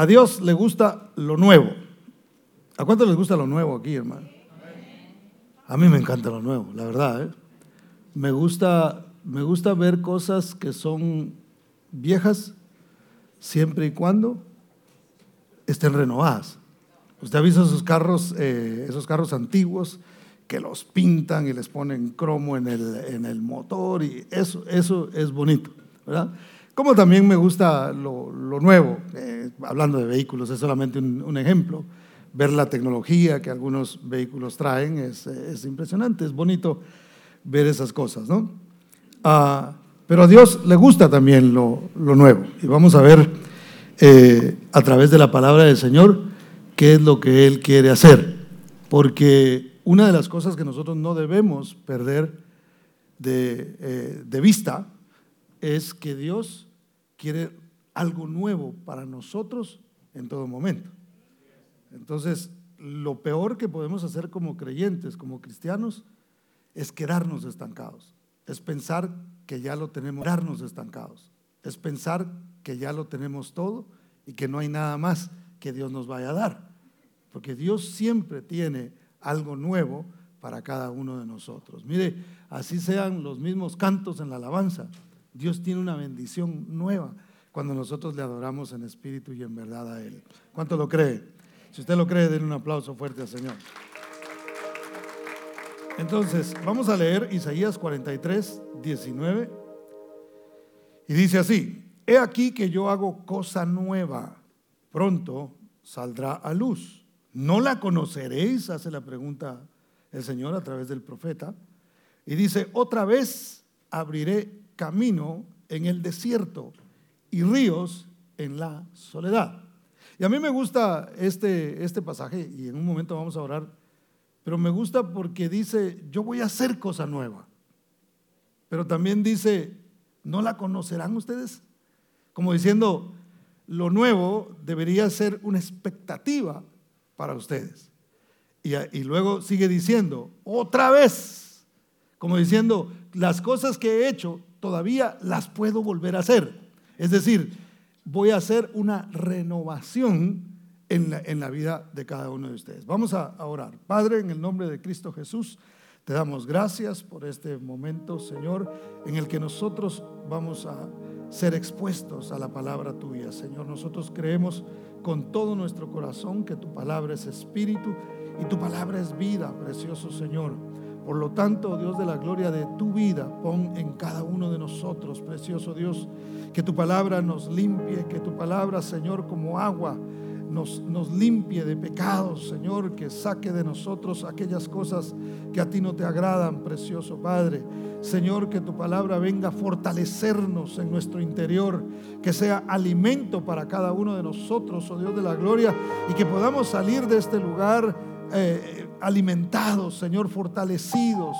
A Dios le gusta lo nuevo. ¿A cuánto les gusta lo nuevo aquí, hermano? A mí me encanta lo nuevo, la verdad. ¿eh? Me, gusta, me gusta ver cosas que son viejas siempre y cuando estén renovadas. Usted ha visto esos carros, eh, esos carros antiguos que los pintan y les ponen cromo en el, en el motor y eso, eso es bonito, ¿verdad? Como también me gusta lo, nuevo, eh, hablando de vehículos, es solamente un, ejemplo. Ver la tecnología que algunos vehículos traen es, es impresionante, es bonito ver esas cosas, ¿no? Ah, pero a Dios le gusta también lo, lo nuevo. Y vamos a ver eh, a través de la palabra del Señor qué es lo que Él quiere hacer. Porque una de las cosas que nosotros no debemos perder de, eh, de vista es que Dios quiere algo nuevo para nosotros en todo momento. Entonces, lo peor que podemos hacer como creyentes, como cristianos, es quedarnos estancados, es pensar que ya lo tenemos, quedarnos estancados, es pensar que ya lo tenemos todo y que no hay nada más que Dios nos vaya a dar, porque Dios siempre tiene algo nuevo para cada uno de nosotros. Mire, así sean los mismos cantos en la alabanza, Dios tiene una bendición nueva cuando nosotros le adoramos en espíritu y en verdad a Él. ¿Cuánto lo cree? Si usted lo cree, denle un aplauso fuerte al Señor. Entonces, vamos a leer Isaías 43, 19. Y dice así, he aquí que yo hago cosa nueva, pronto saldrá a luz. ¿No la conoceréis? Hace la pregunta el Señor a través del profeta. Y dice, otra vez abriré camino en el desierto y ríos en la soledad. Y a mí me gusta este, este pasaje, y en un momento vamos a orar, pero me gusta porque dice, yo voy a hacer cosa nueva. Pero también dice, ¿no la conocerán ustedes? Como diciendo, lo nuevo debería ser una expectativa para ustedes. Y, y luego sigue diciendo, otra vez, como diciendo, las cosas que he hecho todavía las puedo volver a hacer. Es decir, voy a hacer una renovación en la, en la vida de cada uno de ustedes. Vamos a, a orar. Padre, en el nombre de Cristo Jesús, te damos gracias por este momento, Señor, en el que nosotros vamos a ser expuestos a la palabra tuya, Señor. Nosotros creemos con todo nuestro corazón que tu palabra es espíritu y tu palabra es vida, precioso Señor. Por lo tanto, Dios de la gloria de tu vida, pon en cada uno de nosotros, precioso Dios, que tu palabra nos limpie, que tu palabra, Señor, como agua, nos, nos, limpie de pecados, Señor, que saque de nosotros aquellas cosas que a ti no te agradan, precioso Padre. Señor, que tu palabra venga a fortalecernos en nuestro interior, que sea alimento para cada uno de nosotros, oh Dios de la gloria, y que podamos salir de este lugar eh, alimentados, Señor, fortalecidos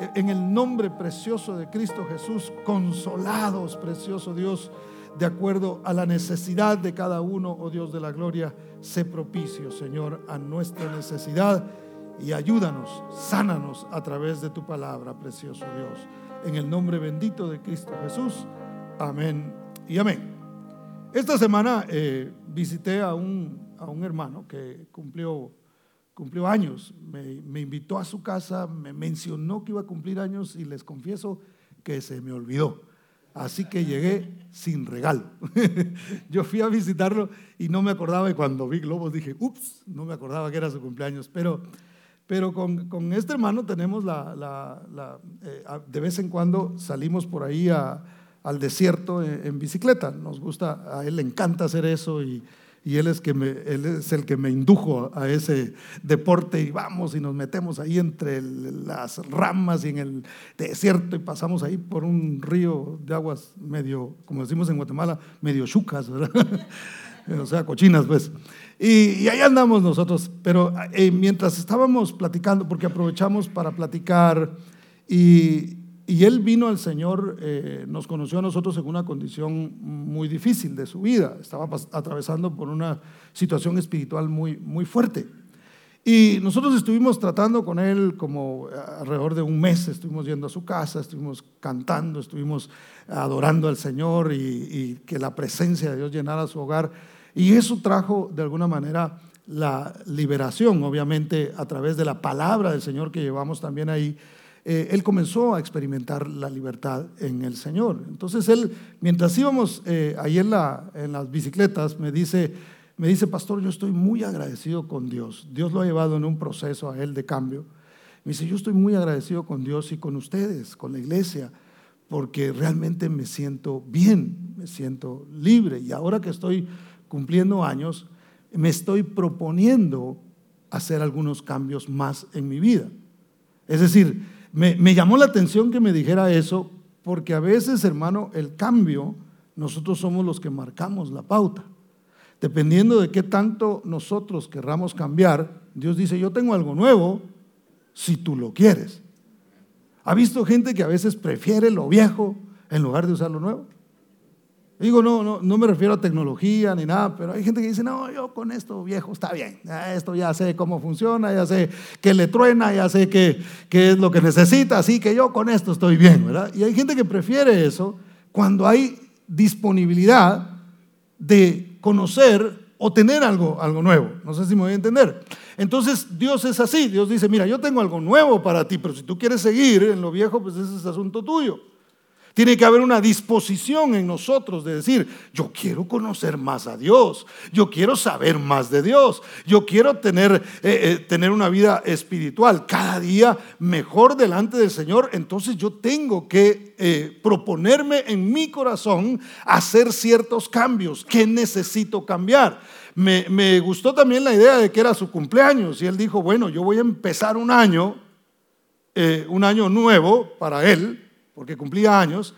eh, en el nombre precioso de Cristo Jesús, consolados, precioso Dios, de acuerdo a la necesidad de cada uno, oh Dios de la gloria, sé propicio, Señor, a nuestra necesidad y ayúdanos, sánanos a través de tu palabra, precioso Dios. En el nombre bendito de Cristo Jesús, amén y amén. Esta semana eh, visité a un, a un hermano que cumplió cumplió años, me, invitó a su casa, me mencionó que iba a cumplir años y les confieso que se me olvidó. Así que llegué sin regalo. Yo fui a visitarlo y no me acordaba y cuando vi globos dije, ups, no me acordaba que era su cumpleaños. Pero, pero con, con este hermano tenemos la, la, eh, de vez en cuando salimos por ahí al desierto en, en, bicicleta. Nos gusta, a él le encanta hacer eso y y él es, que él es el que me indujo a ese deporte y vamos y nos metemos ahí entre las ramas y en el desierto y pasamos ahí por un río de aguas medio, como decimos en Guatemala, medio chucas, ¿verdad? o sea, cochinas pues. Y, ahí andamos nosotros, pero eh, mientras estábamos platicando, porque aprovechamos para platicar y, y él vino al Señor, eh, nos conoció a nosotros en una condición muy difícil de su vida. Estaba atravesando por una situación espiritual muy, muy fuerte. Y nosotros estuvimos tratando con él como alrededor de un mes, estuvimos yendo a su casa, estuvimos cantando, estuvimos adorando al Señor y, y que la presencia de Dios llenara su hogar. Y eso trajo de alguna manera la liberación, obviamente a través de la palabra del Señor que llevamos también ahí. Eh, él comenzó a experimentar la libertad en el Señor. Entonces él, mientras íbamos eh, ahí en, en las bicicletas, me dice, me dice, pastor, yo estoy muy agradecido con Dios. Dios lo ha llevado en un proceso a él de cambio. Me dice, yo estoy muy agradecido con Dios y con ustedes, con la iglesia, porque realmente me siento bien, me siento libre. Y ahora que estoy cumpliendo años, me estoy proponiendo hacer algunos cambios más en mi vida. Es decir, me, llamó la atención que me dijera eso, porque a veces, hermano, el cambio, nosotros somos los que marcamos la pauta. Dependiendo de qué tanto nosotros querramos cambiar, Dios dice, yo tengo algo nuevo, si tú lo quieres. ¿Ha visto gente que a veces prefiere lo viejo en lugar de usar lo nuevo? Digo, no, no, no me refiero a tecnología ni nada, pero hay gente que dice, no, yo con esto viejo está bien, esto ya sé cómo funciona, ya sé que le truena, ya sé qué, qué es lo que necesita, así que yo con esto estoy bien, ¿verdad? Y hay gente que prefiere eso cuando hay disponibilidad de conocer o tener algo, algo nuevo. No sé si me voy a entender. Entonces Dios es así, Dios dice, mira, yo tengo algo nuevo para ti, pero si tú quieres seguir en lo viejo, pues ese es asunto tuyo. Tiene que haber una disposición en nosotros de decir, yo quiero conocer más a Dios, yo quiero saber más de Dios, yo quiero tener, eh, eh, tener una vida espiritual cada día mejor delante del Señor. Entonces yo tengo que eh, proponerme en mi corazón hacer ciertos cambios. ¿Qué necesito cambiar? Me, me gustó también la idea de que era su cumpleaños y él dijo, bueno, yo voy a empezar un año, un año nuevo para él porque cumplía años,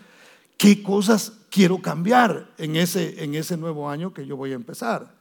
¿qué cosas quiero cambiar en ese, en ese nuevo año que yo voy a empezar?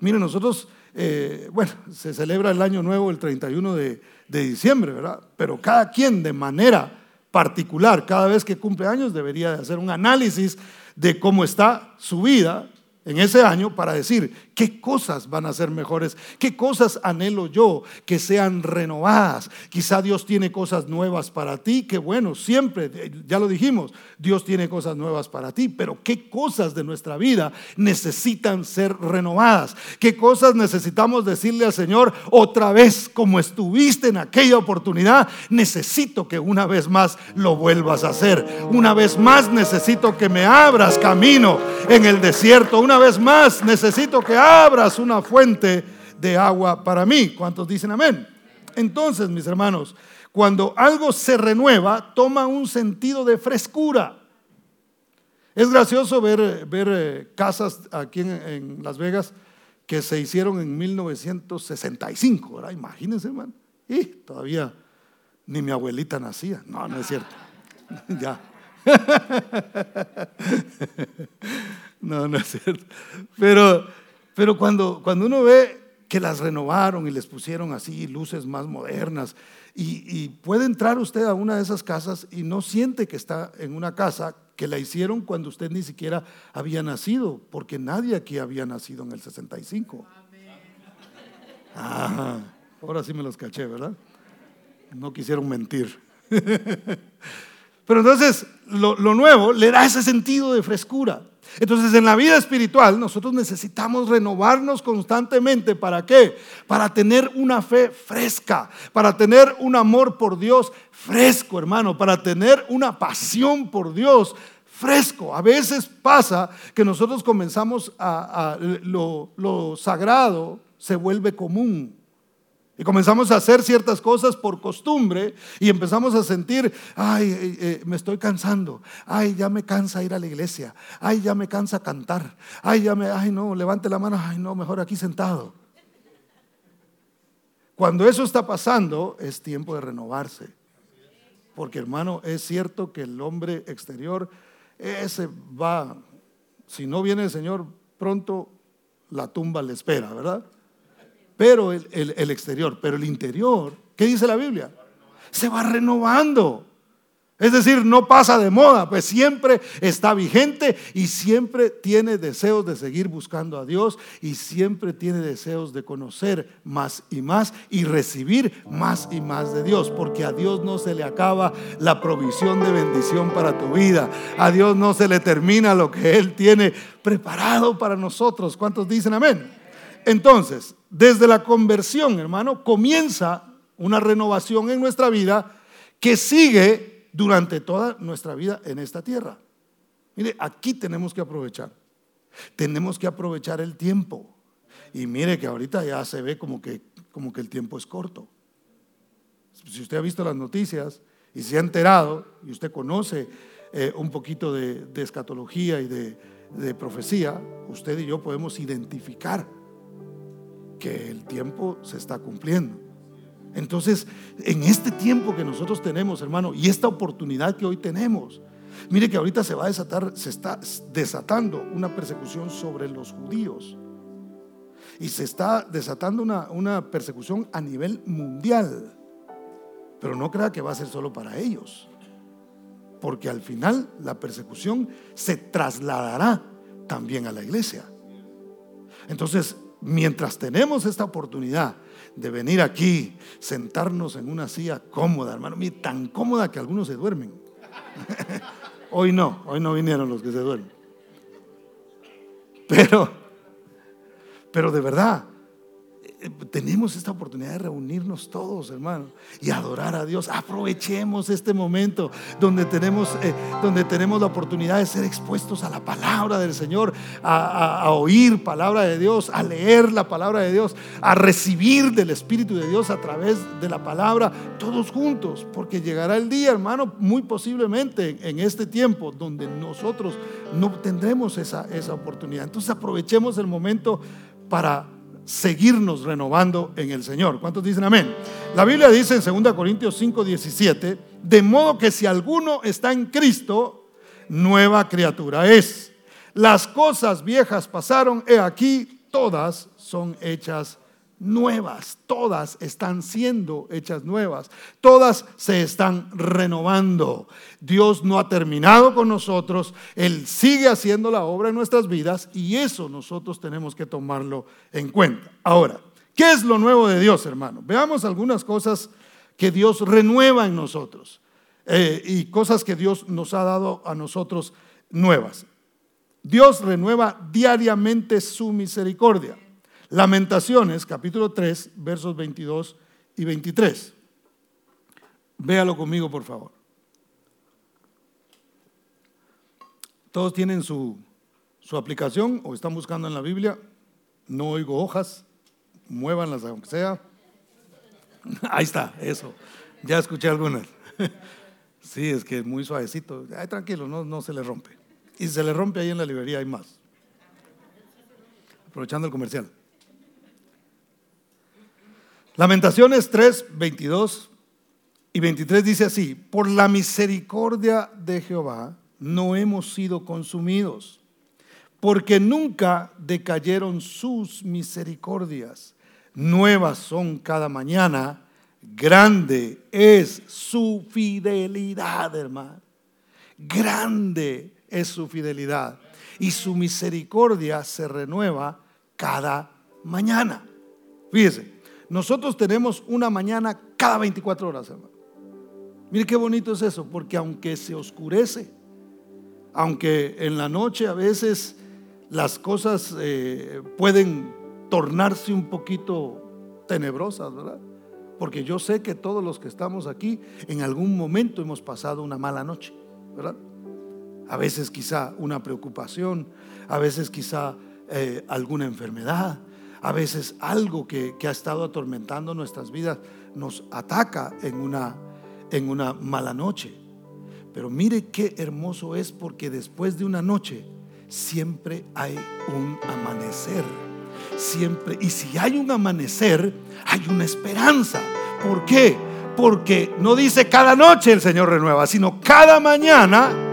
Miren, nosotros, eh, bueno, se celebra el año nuevo el 31 de, de diciembre, ¿verdad? Pero cada quien de manera particular, cada vez que cumple años, debería de hacer un análisis de cómo está su vida en ese año para decir qué cosas van a ser mejores, qué cosas anhelo yo que sean renovadas. Quizá Dios tiene cosas nuevas para ti, que bueno, siempre, ya lo dijimos, Dios tiene cosas nuevas para ti, pero qué cosas de nuestra vida necesitan ser renovadas, qué cosas necesitamos decirle al Señor otra vez, como estuviste en aquella oportunidad, necesito que una vez más lo vuelvas a hacer, una vez más necesito que me abras camino en el desierto, vez más necesito que abras una fuente de agua para mí. ¿Cuántos dicen amén? Entonces, mis hermanos, cuando algo se renueva, toma un sentido de frescura. Es gracioso ver, ver eh, casas aquí en, Las Vegas que se hicieron en 1965, ¿verdad? Imagínense, hermano. Y todavía ni mi abuelita nacía. No, no es cierto. ya. no, no es cierto. Pero pero cuando, cuando uno ve que las renovaron y les pusieron así luces más modernas, y, puede entrar usted a una de esas casas y no siente que está en una casa que la hicieron cuando usted ni siquiera había nacido, porque nadie aquí había nacido en el 65. Ah, ahora sí me los caché, ¿verdad? No quisieron mentir. Pero entonces lo, lo nuevo le da ese sentido de frescura. Entonces en la vida espiritual nosotros necesitamos renovarnos constantemente. ¿Para qué? Para tener una fe fresca, para tener un amor por Dios fresco, hermano, para tener una pasión por Dios fresco. A veces pasa que nosotros comenzamos a, lo, lo sagrado se vuelve común. Y comenzamos a hacer ciertas cosas por costumbre y empezamos a sentir, ay, eh, eh, me estoy cansando, ay, ya me cansa ir a la iglesia, ay, ya me cansa cantar, ay, ya me, ay, no, levante la mano, ay, no, mejor aquí sentado. Cuando eso está pasando, es tiempo de renovarse. Porque hermano, es cierto que el hombre exterior, ese va, si no viene el Señor pronto, la tumba le espera, ¿verdad? Pero el, exterior, pero el interior, ¿qué dice la Biblia? Se va renovando. Es decir, no pasa de moda, pues siempre está vigente y siempre tiene deseos de seguir buscando a Dios y siempre tiene deseos de conocer más y más y recibir más y más de Dios, porque a Dios no se le acaba la provisión de bendición para tu vida, a Dios no se le termina lo que Él tiene preparado para nosotros. ¿Cuántos dicen amén? Entonces, desde la conversión, hermano, comienza una renovación en nuestra vida que sigue durante toda nuestra vida en esta tierra. Mire, aquí tenemos que aprovechar. Tenemos que aprovechar el tiempo. Y mire que ahorita ya se ve como que, como que el tiempo es corto. Si usted ha visto las noticias y se ha enterado y usted conoce eh, un poquito de, escatología y de, de profecía, usted y yo podemos identificar que el tiempo se está cumpliendo. Entonces, en este tiempo que nosotros tenemos, hermano, y esta oportunidad que hoy tenemos, mire que ahorita se va a desatar, se está desatando una persecución sobre los judíos. Y se está desatando una, una persecución a nivel mundial. Pero no crea que va a ser solo para ellos. Porque al final la persecución se trasladará también a la iglesia. Entonces, mientras tenemos esta oportunidad de venir aquí, sentarnos en una silla cómoda, hermano, tan cómoda que algunos se duermen. hoy no, hoy no vinieron los que se duermen. Pero, pero de verdad, tenemos esta oportunidad de reunirnos todos, hermano, y adorar a Dios. Aprovechemos este momento donde tenemos, eh, donde tenemos la oportunidad de ser expuestos a la palabra del Señor, a, oír palabra de Dios, a leer la palabra de Dios, a recibir del Espíritu de Dios a través de la palabra, todos juntos, porque llegará el día, hermano, muy posiblemente en este tiempo donde nosotros no tendremos esa, esa oportunidad. Entonces aprovechemos el momento para seguirnos renovando en el Señor. ¿Cuántos dicen amén? La Biblia dice en 2 Corintios 5, 17, de modo que si alguno está en Cristo, nueva criatura es. Las cosas viejas pasaron, he aquí, todas son hechas nuevas, todas están siendo hechas nuevas, todas se están renovando. Dios no ha terminado con nosotros, Él sigue haciendo la obra en nuestras vidas y eso nosotros tenemos que tomarlo en cuenta. Ahora, ¿qué es lo nuevo de Dios, hermano? Veamos algunas cosas que Dios renueva en nosotros eh, y cosas que Dios nos ha dado a nosotros nuevas. Dios renueva diariamente su misericordia. Lamentaciones, capítulo 3, versos 22 y 23. Véalo conmigo, por favor. ¿Todos tienen su, su aplicación o están buscando en la Biblia? No oigo hojas, muévanlas aunque sea. Ahí está, eso. Ya escuché algunas. Sí, es que es muy suavecito. Ay, tranquilo, no, no se le rompe. Y si se le rompe ahí en la librería hay más. Aprovechando el comercial. Lamentaciones 3, 22 y 23 dice así, por la misericordia de Jehová no hemos sido consumidos, porque nunca decayeron sus misericordias. Nuevas son cada mañana, grande es su fidelidad, hermano. Grande es su fidelidad y su misericordia se renueva cada mañana. Fíjese, nosotros tenemos una mañana cada 24 horas, hermano. Mire qué bonito es eso, porque aunque se oscurece, aunque en la noche a veces las cosas eh, pueden tornarse un poquito tenebrosas, ¿verdad? Porque yo sé que todos los que estamos aquí en algún momento hemos pasado una mala noche, ¿verdad? A veces quizá una preocupación, a veces quizá eh, alguna enfermedad, a veces algo que, ha estado atormentando nuestras vidas nos ataca en una, en una mala noche. Pero mire qué hermoso es porque después de una noche siempre hay un amanecer. Siempre. Y si hay un amanecer, hay una esperanza. ¿Por qué? Porque no dice cada noche el Señor renueva, sino cada mañana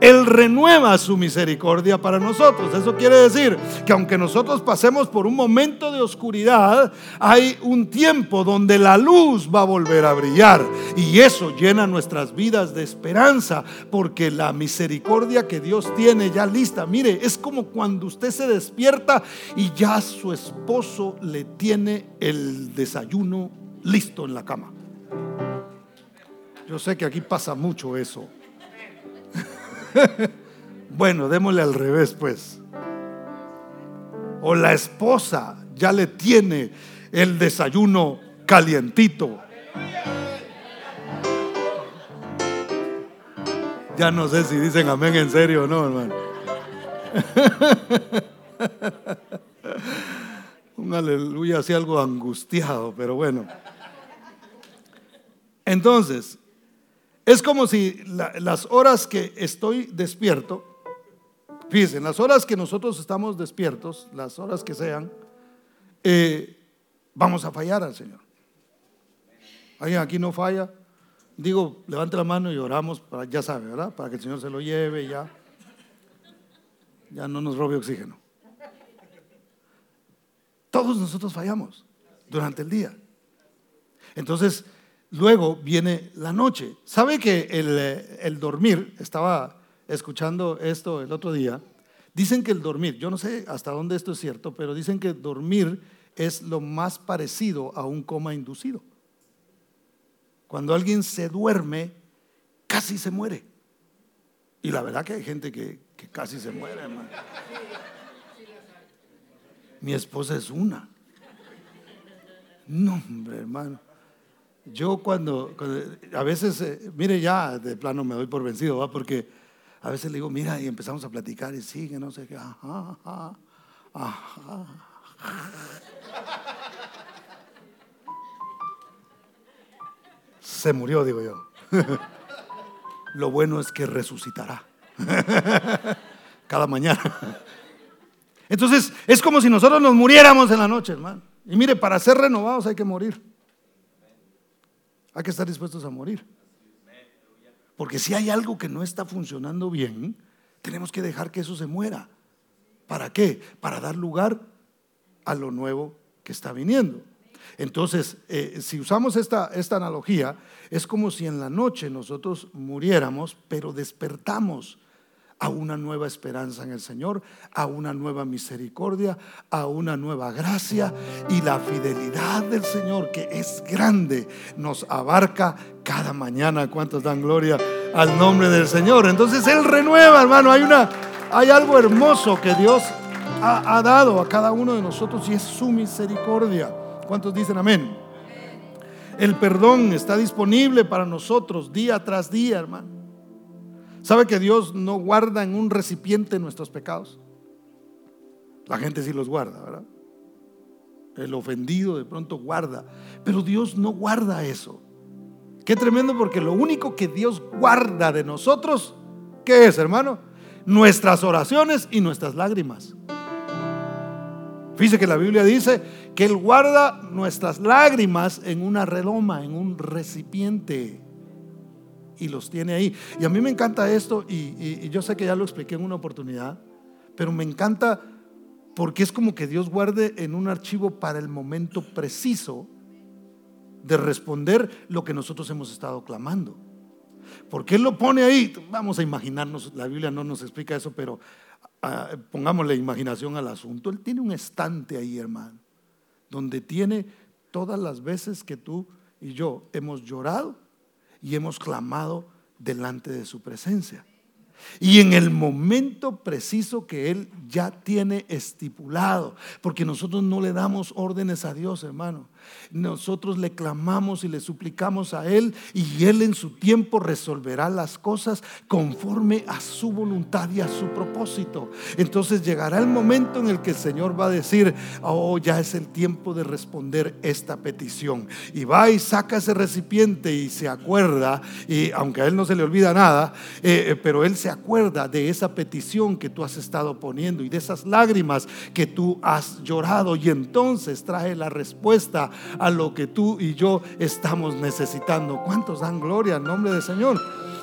Él renueva su misericordia para nosotros. Eso quiere decir que aunque nosotros pasemos por un momento de oscuridad, hay un tiempo donde la luz va a volver a brillar. Y eso llena nuestras vidas de esperanza, porque la misericordia que Dios tiene ya lista, mire, es como cuando usted se despierta y ya su esposo le tiene el desayuno listo en la cama. Yo sé que aquí pasa mucho eso. bueno, démosle al revés, pues. O la esposa ya le tiene el desayuno calientito. Ya no sé si dicen amén en serio o no, hermano. Un aleluya así algo angustiado, pero bueno. Entonces, es como si las horas que estoy despierto, fíjense, las horas que nosotros estamos despiertos, las horas que sean, eh, vamos a fallar al Señor. ¿Alguien aquí no falla? Digo, levante la mano y oramos, para, ya sabe, ¿verdad? Para que el Señor se lo lleve ya. Ya no nos robe oxígeno. Todos nosotros fallamos durante el día. Entonces, Luego viene la noche. ¿Sabe que eh, el, dormir, estaba escuchando esto el otro día, dicen que el dormir, yo no sé hasta dónde esto es cierto, pero dicen que dormir es lo más parecido a un coma inducido. Cuando alguien se duerme, casi se muere. Y la verdad que hay gente que, casi se muere, hermano. Mi esposa es una. No, hombre, hermano. Yo cuando, a veces, eh, mire ya, de plano me doy por vencido, ¿va? Porque a veces le digo, mira, y empezamos a platicar y sigue, no sé qué, ajá, ajá, ajá. Se murió, digo yo. Lo bueno es que resucitará. Cada mañana. Entonces, es como si nosotros nos muriéramos en la noche, hermano. Y mire, para ser renovados hay que morir. Hay que estar dispuestos a morir. Porque si hay algo que no está funcionando bien, tenemos que dejar que eso se muera. ¿Para qué? Para dar lugar a lo nuevo que está viniendo. Entonces, eh, si usamos esta, esta analogía, es como si en la noche nosotros muriéramos, pero despertamos a una nueva esperanza en el Señor, a una nueva misericordia, a una nueva gracia y la fidelidad del Señor que es grande nos abarca cada mañana. ¿Cuántos dan gloria al nombre del Señor? Entonces Él renueva, hermano. Hay, una, hay algo hermoso que Dios ha, ha dado a cada uno de nosotros y es su misericordia. ¿Cuántos dicen amén? El perdón está disponible para nosotros día tras día, hermano. ¿Sabe que Dios no guarda en un recipiente nuestros pecados? La gente sí los guarda, ¿verdad? El ofendido de pronto guarda, pero Dios no guarda eso. Qué tremendo porque lo único que Dios guarda de nosotros, ¿qué es, hermano? Nuestras oraciones y nuestras lágrimas. Fíjese que la Biblia dice que Él guarda nuestras lágrimas en una redoma, en un recipiente y los tiene ahí. Y a mí me encanta esto y, yo sé que ya lo expliqué en una oportunidad, pero me encanta porque es como que Dios guarde en un archivo para el momento preciso de responder lo que nosotros hemos estado clamando. Porque Él lo pone ahí, vamos a imaginarnos, la Biblia no nos explica eso, pero ah, pongamos la imaginación al asunto. Él tiene un estante ahí, hermano, donde tiene todas las veces que tú y yo hemos llorado y hemos clamado delante de su presencia. Y en el momento preciso que Él ya tiene estipulado, porque nosotros no le damos órdenes a Dios, hermano. Nosotros le clamamos y le suplicamos a Él y Él en su tiempo resolverá las cosas conforme a su voluntad y a su propósito. Entonces llegará el momento en el que el Señor va a decir, oh, ya es el tiempo de responder esta petición. Y va y saca ese recipiente y se acuerda, y aunque a Él no se le olvida nada, eh, eh, pero Él se acuerda de esa petición que tú has estado poniendo y de esas lágrimas que tú has llorado y entonces trae la respuesta a lo que tú y yo estamos necesitando. ¿Cuántos dan gloria al nombre del Señor?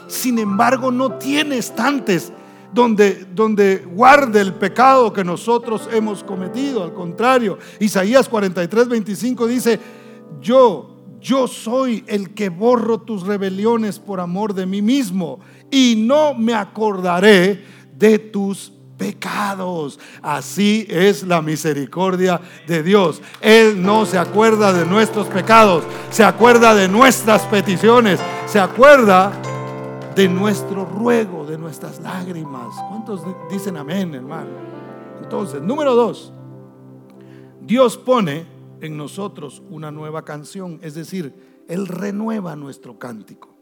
sin embargo no tiene estantes donde, donde guarde el pecado que nosotros hemos cometido. Al contrario, Isaías 43, 25 dice, yo, yo soy el que borro tus rebeliones por amor de mí mismo y no me acordaré de tus pecados. Así es la misericordia de Dios. Él no se acuerda de nuestros pecados, se acuerda de nuestras peticiones, se acuerda de nuestro ruego, de nuestras lágrimas. ¿Cuántos dicen amén, hermano? Entonces, número dos, Dios pone en nosotros una nueva canción, es decir, Él renueva nuestro cántico.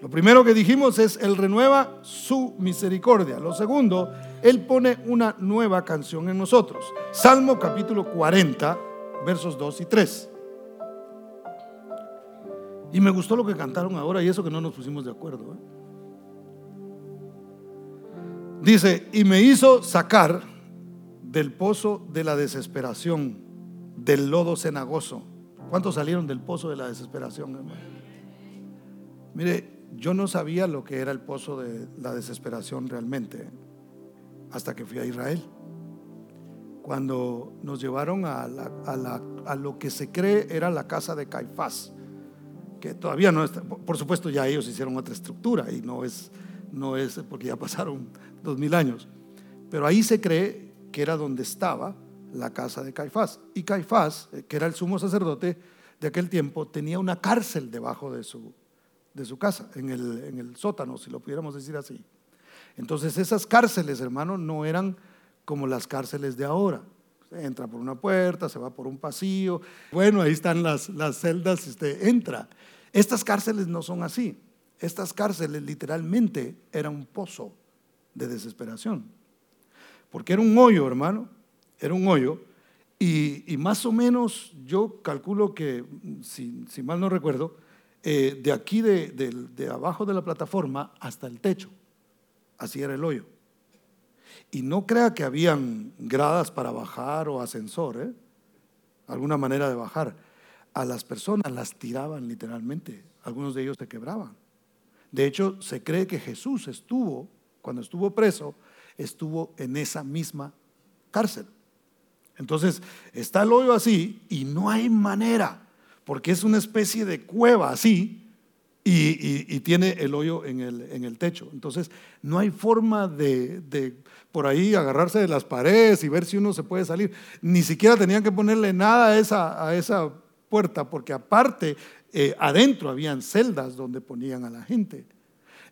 Lo primero que dijimos es, Él renueva su misericordia. Lo segundo, Él pone una nueva canción en nosotros. Salmo capítulo 40, versos 2 y 3. Y me gustó lo que cantaron ahora y eso que no nos pusimos de acuerdo. ¿eh? Dice, y me hizo sacar del pozo de la desesperación, del lodo cenagoso. ¿Cuántos salieron del pozo de la desesperación, hermano? Mire, yo no sabía lo que era el pozo de la desesperación realmente hasta que fui a Israel. Cuando nos llevaron a, lo que se cree era la casa de Caifás, que todavía no está, por supuesto ya ellos hicieron otra estructura y no es, no es porque ya pasaron dos mil años. Pero ahí se cree que era donde estaba la casa de Caifás. Y Caifás, eh, que era el sumo sacerdote de aquel tiempo, tenía una cárcel debajo de su, de su casa, en el, en el sótano, si lo pudiéramos decir así. Entonces esas cárceles, hermano, no eran como las cárceles de ahora. entra por una puerta, se va por un pasillo. Bueno, ahí están las, las celdas, este, entra. Estas cárceles no son así. Estas cárceles literalmente eran un pozo de desesperación. Porque era un hoyo, hermano, era un hoyo. Y, más o menos yo calculo que, si, mal no recuerdo, eh, de aquí de, abajo de la plataforma hasta el techo, así era el hoyo. Y no crea que habían gradas para bajar o ascensor, ¿eh? alguna manera de bajar. A las personas las tiraban literalmente, algunos de ellos se quebraban. De hecho, se cree que Jesús estuvo cuando estuvo preso, estuvo en esa misma cárcel. Entonces, está el hoyo así y no hay manera, porque es una especie de cueva así y, tiene el hoyo en el, en el, techo. Entonces, no hay forma de, por ahí agarrarse de las paredes y ver si uno se puede salir. Ni siquiera tenían que ponerle nada a esa, a esa puerta, porque aparte, eh, adentro habían celdas donde ponían a la gente.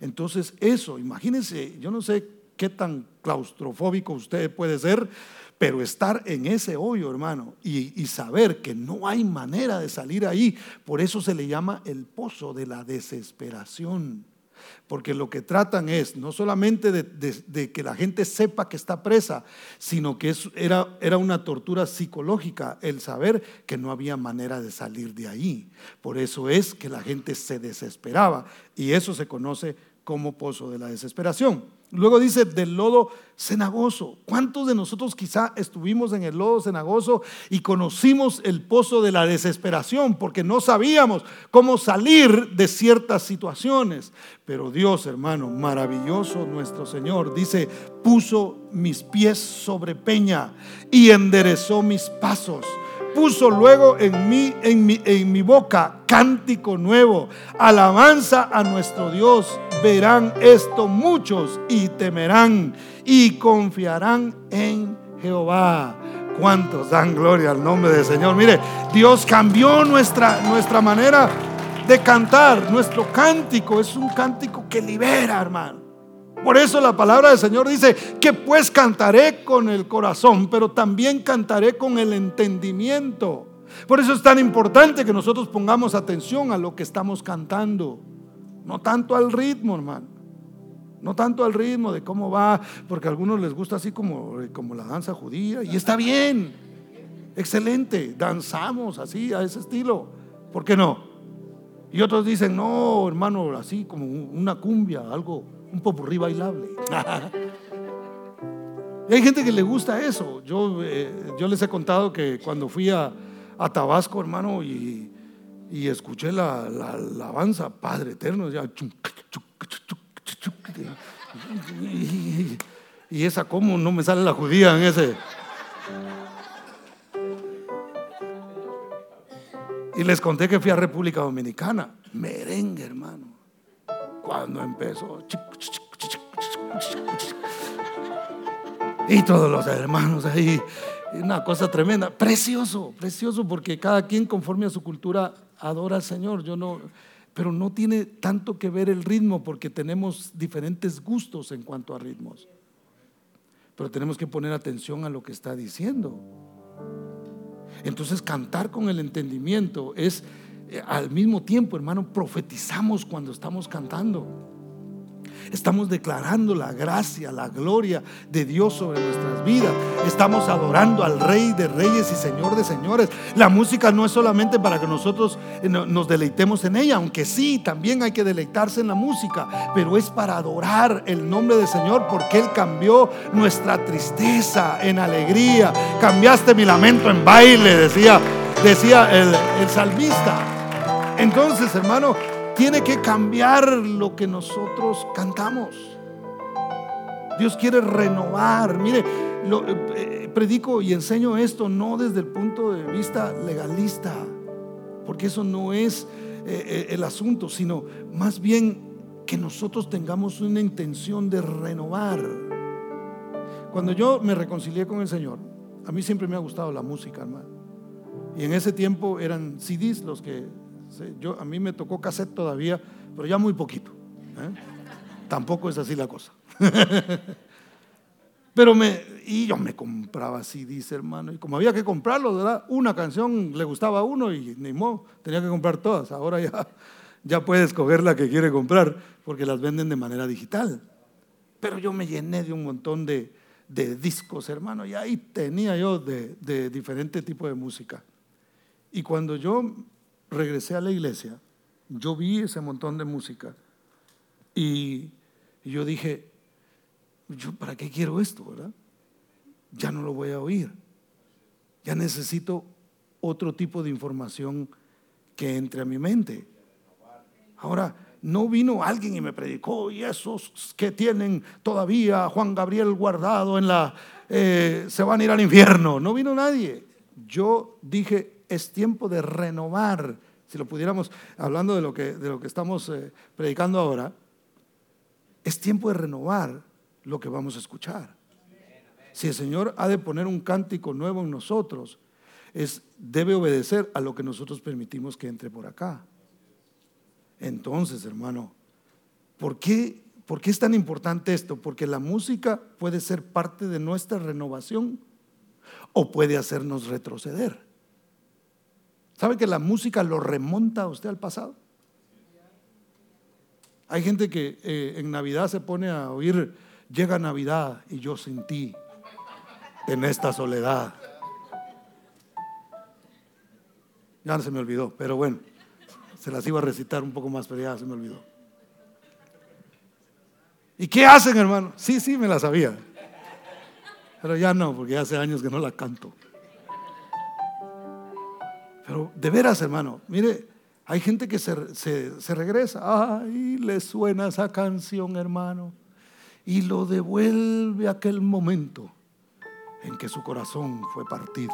Entonces eso, imagínense, yo no sé qué tan claustrofóbico usted puede ser, pero estar en ese hoyo, hermano, y, saber que no hay manera de salir ahí, por eso se le llama el pozo de la desesperación. Porque lo que tratan es no solamente de, que la gente sepa que está presa, sino que era, era una tortura psicológica el saber que no había manera de salir de ahí. Por eso es que la gente se desesperaba y eso se conoce como pozo de la desesperación. Luego dice del lodo cenagoso. ¿Cuántos de nosotros quizá estuvimos en el lodo cenagoso y conocimos el pozo de la desesperación porque no sabíamos cómo salir de ciertas situaciones? Pero Dios, hermano, maravilloso nuestro Señor, dice, puso mis pies sobre peña y enderezó mis pasos puso luego en en mi, en mi boca, cántico nuevo, alabanza a nuestro Dios. Verán esto muchos y temerán y confiarán en Jehová. ¿Cuántos dan gloria al nombre del Señor? Mire, Dios cambió nuestra, nuestra manera de cantar. Nuestro cántico es un cántico que libera, hermano. Por eso la palabra del Señor dice que pues cantaré con el corazón, pero también cantaré con el entendimiento. Por eso es tan importante que nosotros pongamos atención a lo que estamos cantando. No tanto al ritmo, hermano. No tanto al ritmo de cómo va, porque a algunos les gusta así como, como la danza judía. Y está bien, excelente, danzamos así, a ese estilo. ¿Por qué no? Y otros dicen, no, hermano, así como una cumbia, algo un popurrí bailable. y hay gente que le gusta eso. Yo, eh, yo les he contado que cuando fui a, Tabasco, hermano, y, escuché la, la, alabanza Padre Eterno, ya, Y esa, ¿cómo no me sale la judía en ese? Y les conté que fui a República Dominicana. Merengue, hermano. Cuando empezó. Y todos los hermanos ahí. Una cosa tremenda. Precioso, precioso, porque cada quien conforme a su cultura adora al Señor. Yo no, pero no tiene tanto que ver el ritmo porque tenemos diferentes gustos en cuanto a ritmos. Pero tenemos que poner atención a lo que está diciendo. Entonces cantar con el entendimiento es eh, al mismo tiempo, hermano, profetizamos cuando estamos cantando. Estamos declarando la gracia, la gloria de Dios sobre nuestras vidas. Estamos adorando al Rey de Reyes y Señor de Señores. La música no es solamente para que nosotros eh, nos deleitemos en ella, aunque sí, también hay que deleitarse en la música, pero es para adorar el nombre del Señor porque Él cambió nuestra tristeza en alegría. Cambiaste mi lamento en baile, decía, decía el, el salmista. Entonces, hermano, tiene que cambiar lo que nosotros cantamos. Dios quiere renovar. Mire, lo, eh, predico y enseño esto no desde el punto de vista legalista, porque eso no es eh, eh, el asunto, sino más bien que nosotros tengamos una intención de renovar. Cuando yo me reconcilié con el Señor, a mí siempre me ha gustado la música, hermano. Y en ese tiempo eran CDs los que yo, a mí me tocó cassette todavía, pero ya muy poquito. ¿eh? Tampoco es así la cosa. pero me, y yo me compraba CDs, hermano. Y como había que comprarlo, ¿verdad? Una canción le gustaba a uno y ni modo, tenía que comprar todas. Ahora ya, ya puede escoger la que quiere comprar porque las venden de manera digital. Pero yo me llené de un montón de, de discos, hermano, y ahí tenía yo de, de diferente tipo de música. Y cuando yo regresé a la iglesia, yo vi ese montón de música y yo dije, para qué quiero esto, ¿verdad? Ya no lo voy a oír. Ya necesito otro tipo de información que entre a mi mente. Ahora, no vino alguien y me predicó, y esos que tienen todavía Juan Gabriel guardado en la, eh, se van a ir al infierno. No vino nadie. Yo dije, es tiempo de renovar. Si lo pudiéramos, hablando de lo que, de lo que estamos eh, predicando ahora, es tiempo de renovar lo que vamos a escuchar. Si el Señor ha de poner un cántico nuevo en nosotros, es, debe obedecer a lo que nosotros permitimos que entre por acá. Entonces, hermano, ¿por qué, ¿por qué es tan importante esto? Porque la música puede ser parte de nuestra renovación o puede hacernos retroceder. ¿Sabe que la música lo remonta a usted al pasado? Hay gente que eh, en Navidad se pone a oír, llega Navidad y yo sin ti en esta soledad. Ya se me olvidó, pero bueno, se las iba a recitar un poco más, pero ya se me olvidó. ¿Y qué hacen, hermano? Sí, sí, me la sabía. Pero ya no, porque hace años que no la canto. Pero de veras, hermano, mire, hay gente que se, se, regresa, ay, le suena esa canción, hermano, y lo devuelve a aquel momento en que su corazón fue partido.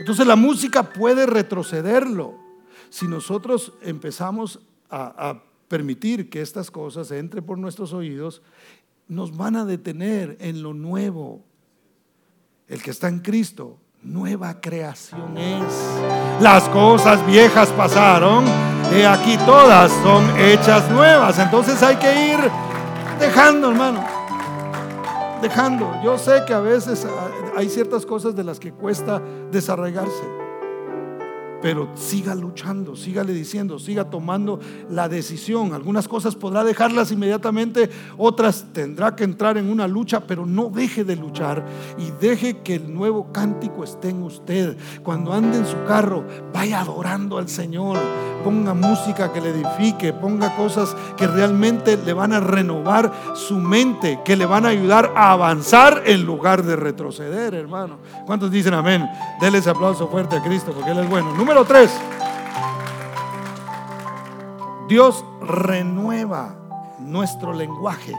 Entonces la música puede retrocederlo. Si nosotros empezamos a, a permitir que estas cosas entren por nuestros oídos, nos van a detener en lo nuevo. El que está en Cristo nueva creación es. Las cosas viejas pasaron y aquí todas son hechas nuevas. Entonces hay que ir dejando, hermano. Dejando. Yo sé que a veces hay ciertas cosas de las que cuesta desarraigarse pero siga luchando, sígale diciendo, siga tomando la decisión. Algunas cosas podrá dejarlas inmediatamente, otras tendrá que entrar en una lucha, pero no deje de luchar y deje que el nuevo cántico esté en usted. Cuando ande en su carro, vaya adorando al Señor, ponga música que le edifique, ponga cosas que realmente le van a renovar su mente, que le van a ayudar a avanzar en lugar de retroceder, hermano. ¿Cuántos dicen amén? Denle ese aplauso fuerte a Cristo porque Él es bueno. Número tres, Dios renueva nuestro lenguaje.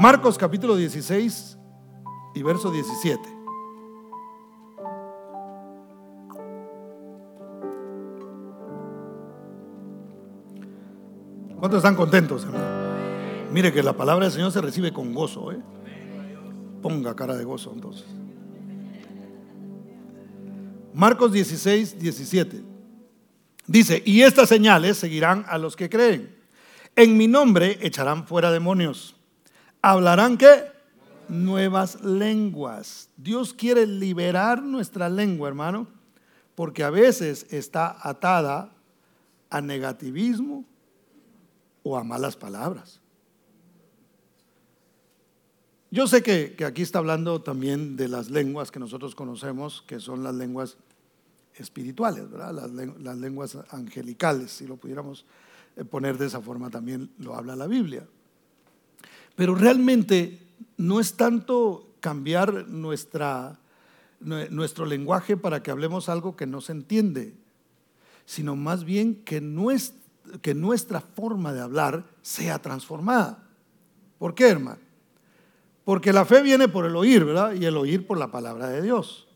Marcos capítulo 16 y verso 17. ¿Cuántos están contentos, hermano? Mire que la palabra del Señor se recibe con gozo. ¿eh? Ponga cara de gozo entonces. Marcos 16, 17. Dice, y estas señales seguirán a los que creen. En mi nombre echarán fuera demonios. ¿Hablarán qué? Nuevas lenguas. Dios quiere liberar nuestra lengua, hermano, porque a veces está atada a negativismo o a malas palabras. Yo sé que, aquí está hablando también de las lenguas que nosotros conocemos, que son las lenguas espirituales, ¿verdad? Las, lenguas angelicales, si lo pudiéramos eh, poner de esa forma, también lo habla la Biblia. Pero realmente no es tanto cambiar nuestra, nuestro lenguaje para que hablemos algo que no se entiende, sino más bien que nuestra, que nuestra forma de hablar sea transformada. ¿Por qué, hermano? Porque la fe viene por el oír, ¿verdad? Y el oír por la palabra de Dios.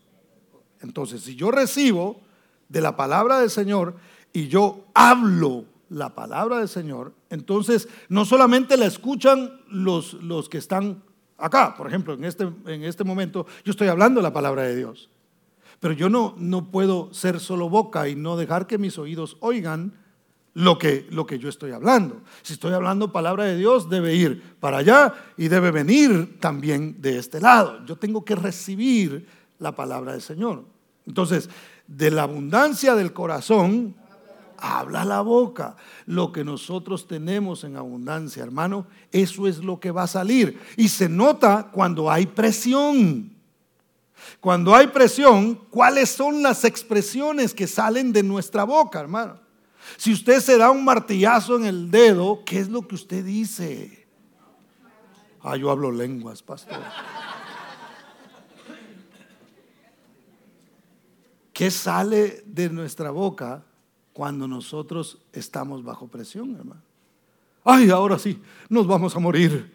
Entonces, si yo recibo de la palabra del Señor y yo hablo la palabra del Señor, entonces no solamente la escuchan los, los que están acá, por ejemplo, en este, en este momento yo estoy hablando la palabra de Dios, pero yo no, no puedo ser solo boca y no dejar que mis oídos oigan lo que, lo que yo estoy hablando. Si estoy hablando palabra de Dios, debe ir para allá y debe venir también de este lado. Yo tengo que recibir la palabra del Señor. Entonces, de la abundancia del corazón, habla la boca. Lo que nosotros tenemos en abundancia, hermano, eso es lo que va a salir. Y se nota cuando hay presión. Cuando hay presión, ¿cuáles son las expresiones que salen de nuestra boca, hermano? Si usted se da un martillazo en el dedo, ¿qué es lo que usted dice? Ah, yo hablo lenguas, pastor. ¿Qué sale de nuestra boca cuando nosotros estamos bajo presión, hermano? Ay, ahora sí, nos vamos a morir.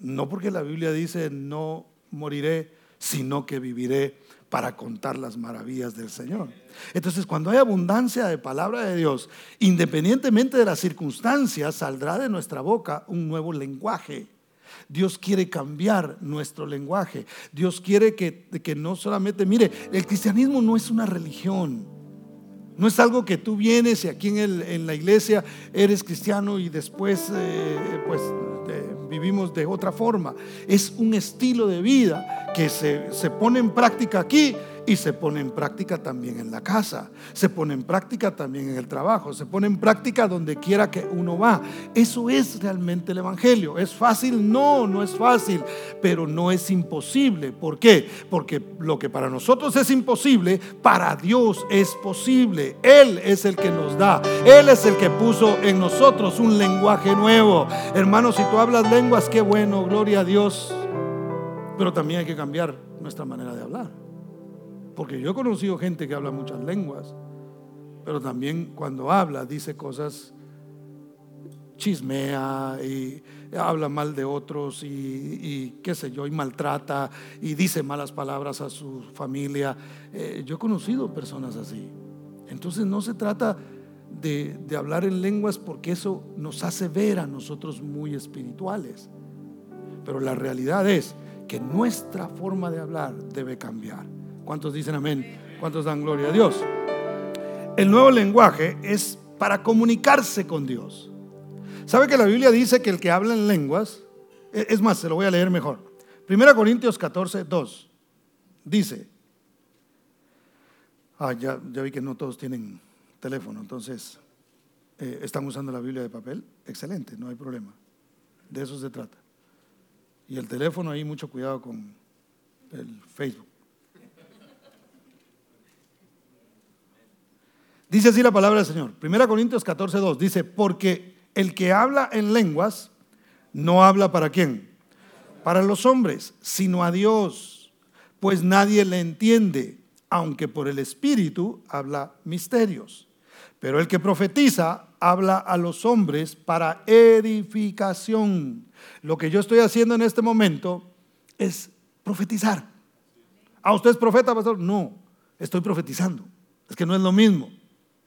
No porque la Biblia dice no moriré, sino que viviré para contar las maravillas del Señor. Entonces, cuando hay abundancia de palabra de Dios, independientemente de las circunstancias, saldrá de nuestra boca un nuevo lenguaje. Dios quiere cambiar nuestro lenguaje. Dios quiere que, que no solamente, mire, el cristianismo no es una religión. No es algo que tú vienes y aquí en, la iglesia eres cristiano y después eh, pues vivimos de otra forma. Es un estilo de vida que se, se pone en práctica aquí y se pone en práctica también en la casa, se pone en práctica también en el trabajo, se pone en práctica donde quiera que uno va. Eso es realmente el Evangelio. ¿Es fácil? No, no es fácil, pero no es imposible. ¿Por qué? Porque lo que para nosotros es imposible, para Dios es posible. Él es el que nos da, Él es el que puso en nosotros un lenguaje nuevo. Hermanos, si tú hablas lenguas, qué bueno, gloria a Dios. Pero también hay que cambiar nuestra manera de hablar. Porque yo he conocido gente que habla muchas lenguas, pero también cuando habla dice cosas, chismea y habla mal de otros y, qué sé yo, y maltrata y dice malas palabras a su familia. Eh, yo he conocido personas así. Entonces no se trata de, de hablar en lenguas porque eso nos hace ver a nosotros muy espirituales. Pero la realidad es que nuestra forma de hablar debe cambiar. ¿Cuántos dicen amén? ¿Cuántos dan gloria a Dios? El nuevo lenguaje es para comunicarse con Dios. ¿Sabe que la Biblia dice que el que habla en lenguas, e, es más, se lo voy a leer mejor. Primera Corintios 14, 2, dice, ah, ya, vi que no todos tienen teléfono, entonces, eh, ¿están usando la Biblia de papel? Excelente, no hay problema. De eso se trata. Y el teléfono ahí, mucho cuidado con el Facebook. Dice así la palabra del Señor. 1 Corintios 14, 2 dice, porque el que habla en lenguas no habla para quién? Para los hombres, sino a Dios, pues nadie le entiende, aunque por el Espíritu habla misterios. Pero el que profetiza habla a los hombres para edificación. Lo que yo estoy haciendo en este momento es profetizar. ¿A ¿Ah, usted es profeta, pastor? No, estoy profetizando. Es que no es lo mismo.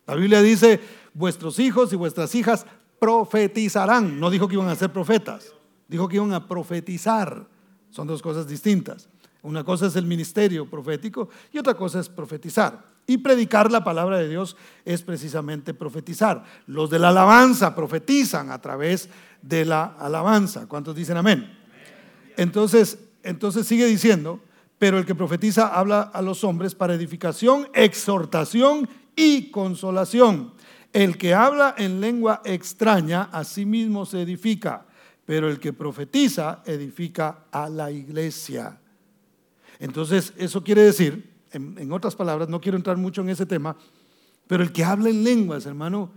La Biblia dice, vuestros hijos y vuestras hijas profetizarán. No dijo que iban a ser profetas, dijo que iban a profetizar. Son dos cosas distintas. Una cosa es el ministerio profético y otra cosa es profetizar. Y predicar la palabra de Dios es precisamente profetizar. Los de la alabanza profetizan a través de la alabanza. ¿Cuántos dicen amén? Entonces, entonces sigue diciendo, pero el que profetiza habla a los hombres para edificación, exhortación y consolación. El que habla en lengua extraña a sí mismo se edifica, pero el que profetiza edifica a la iglesia. Entonces, eso quiere decir en, otras palabras, no quiero entrar mucho en ese tema, pero el que habla en lenguas, hermano,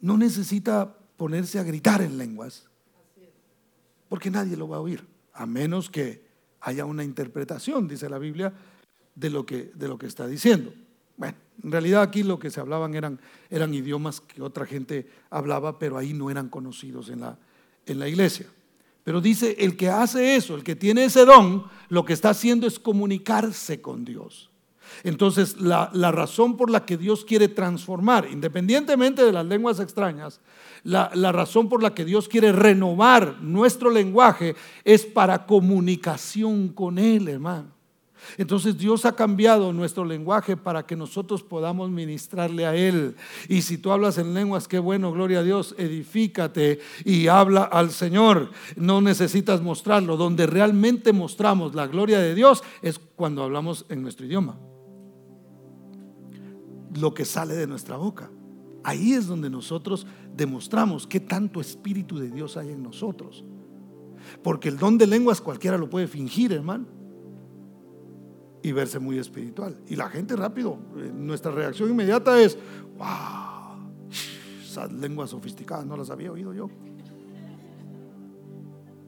no necesita ponerse a gritar en lenguas, porque nadie lo va a oír, a menos que haya una interpretación, dice la Biblia, de lo que, de lo que está diciendo. Bueno, en realidad aquí lo que se hablaban eran, eran idiomas que otra gente hablaba, pero ahí no eran conocidos en la, en la iglesia. Pero dice, el que hace eso, el que tiene ese don, lo que está haciendo es comunicarse con Dios. Entonces, la, razón por la que Dios quiere transformar, independientemente de las lenguas extrañas, la, la, razón por la que Dios quiere renovar nuestro lenguaje es para comunicación con Él, hermano. Entonces Dios ha cambiado nuestro lenguaje para que nosotros podamos ministrarle a Él. Y si tú hablas en lenguas, qué bueno, gloria a Dios, edifícate y habla al Señor. No necesitas mostrarlo. Donde realmente mostramos la gloria de Dios es cuando hablamos en nuestro idioma lo que sale de nuestra boca. Ahí es donde nosotros demostramos qué tanto Espíritu de Dios hay en nosotros. Porque el don de lenguas cualquiera lo puede fingir, hermano, y verse muy espiritual. Y la gente rápido, eh, nuestra reacción inmediata es, wow, esas lenguas sofisticadas no las había oído yo.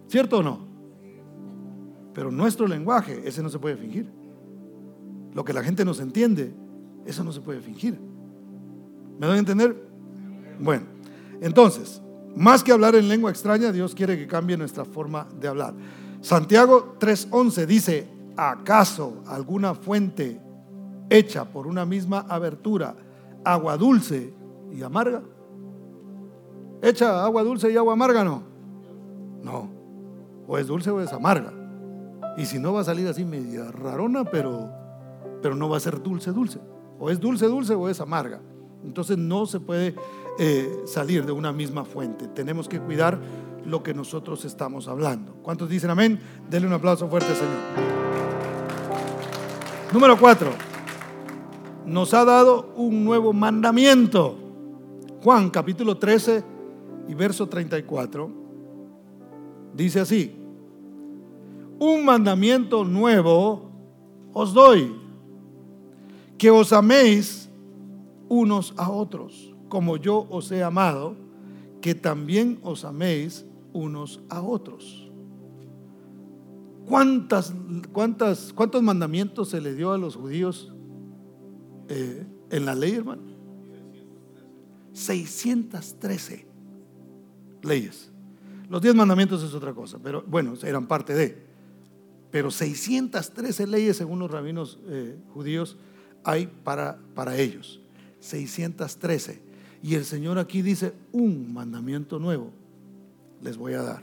¿Cierto o no? Pero nuestro lenguaje, ese no se puede fingir. Lo que la gente nos entiende, eso no se puede fingir. ¿Me doy a entender? Bueno, entonces, más que hablar en lengua extraña, Dios quiere que cambie nuestra forma de hablar. Santiago 3:11 dice, ¿acaso alguna fuente hecha por una misma abertura, agua dulce y amarga? ¿Hecha agua dulce y agua amarga no? No. O es dulce o es amarga. Y si no va a salir así media rarona, pero, pero no va a ser dulce, dulce. O es dulce, dulce o es amarga. Entonces no se puede eh, salir de una misma fuente. Tenemos que cuidar lo que nosotros estamos hablando. ¿Cuántos dicen amén? Denle un aplauso fuerte, Señor. Número cuatro. Nos ha dado un nuevo mandamiento. Juan capítulo 13 y verso 34. Dice así. Un mandamiento nuevo os doy que os améis unos a otros, como yo os he amado, que también os améis unos a otros. ¿Cuántas, cuántas, ¿Cuántos mandamientos se le dio a los judíos eh, en la ley, hermano? 613 leyes. Los 10 mandamientos es otra cosa, pero bueno, eran parte de. Pero 613 leyes según los rabinos eh, judíos hay para, para ellos. 613. Y el Señor aquí dice, un mandamiento nuevo les voy a dar.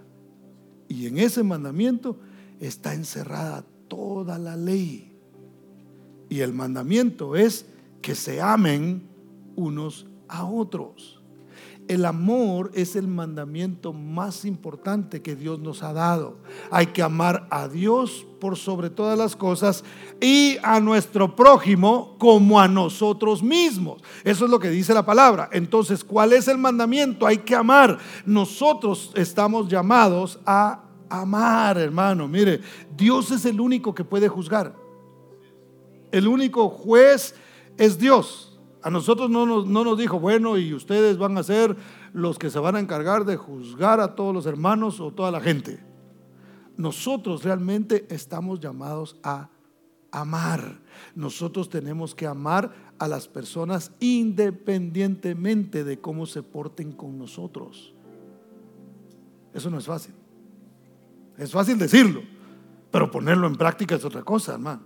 Y en ese mandamiento está encerrada toda la ley. Y el mandamiento es que se amen unos a otros. El amor es el mandamiento más importante que Dios nos ha dado. Hay que amar a Dios por sobre todas las cosas y a nuestro prójimo como a nosotros mismos. Eso es lo que dice la palabra. Entonces, ¿cuál es el mandamiento? Hay que amar. Nosotros estamos llamados a amar, hermano. Mire, Dios es el único que puede juzgar. El único juez es Dios. A nosotros no nos, no nos dijo, bueno, y ustedes van a ser los que se van a encargar de juzgar a todos los hermanos o toda la gente. Nosotros realmente estamos llamados a amar. Nosotros tenemos que amar a las personas independientemente de cómo se porten con nosotros. Eso no es fácil. Es fácil decirlo, pero ponerlo en práctica es otra cosa, hermano.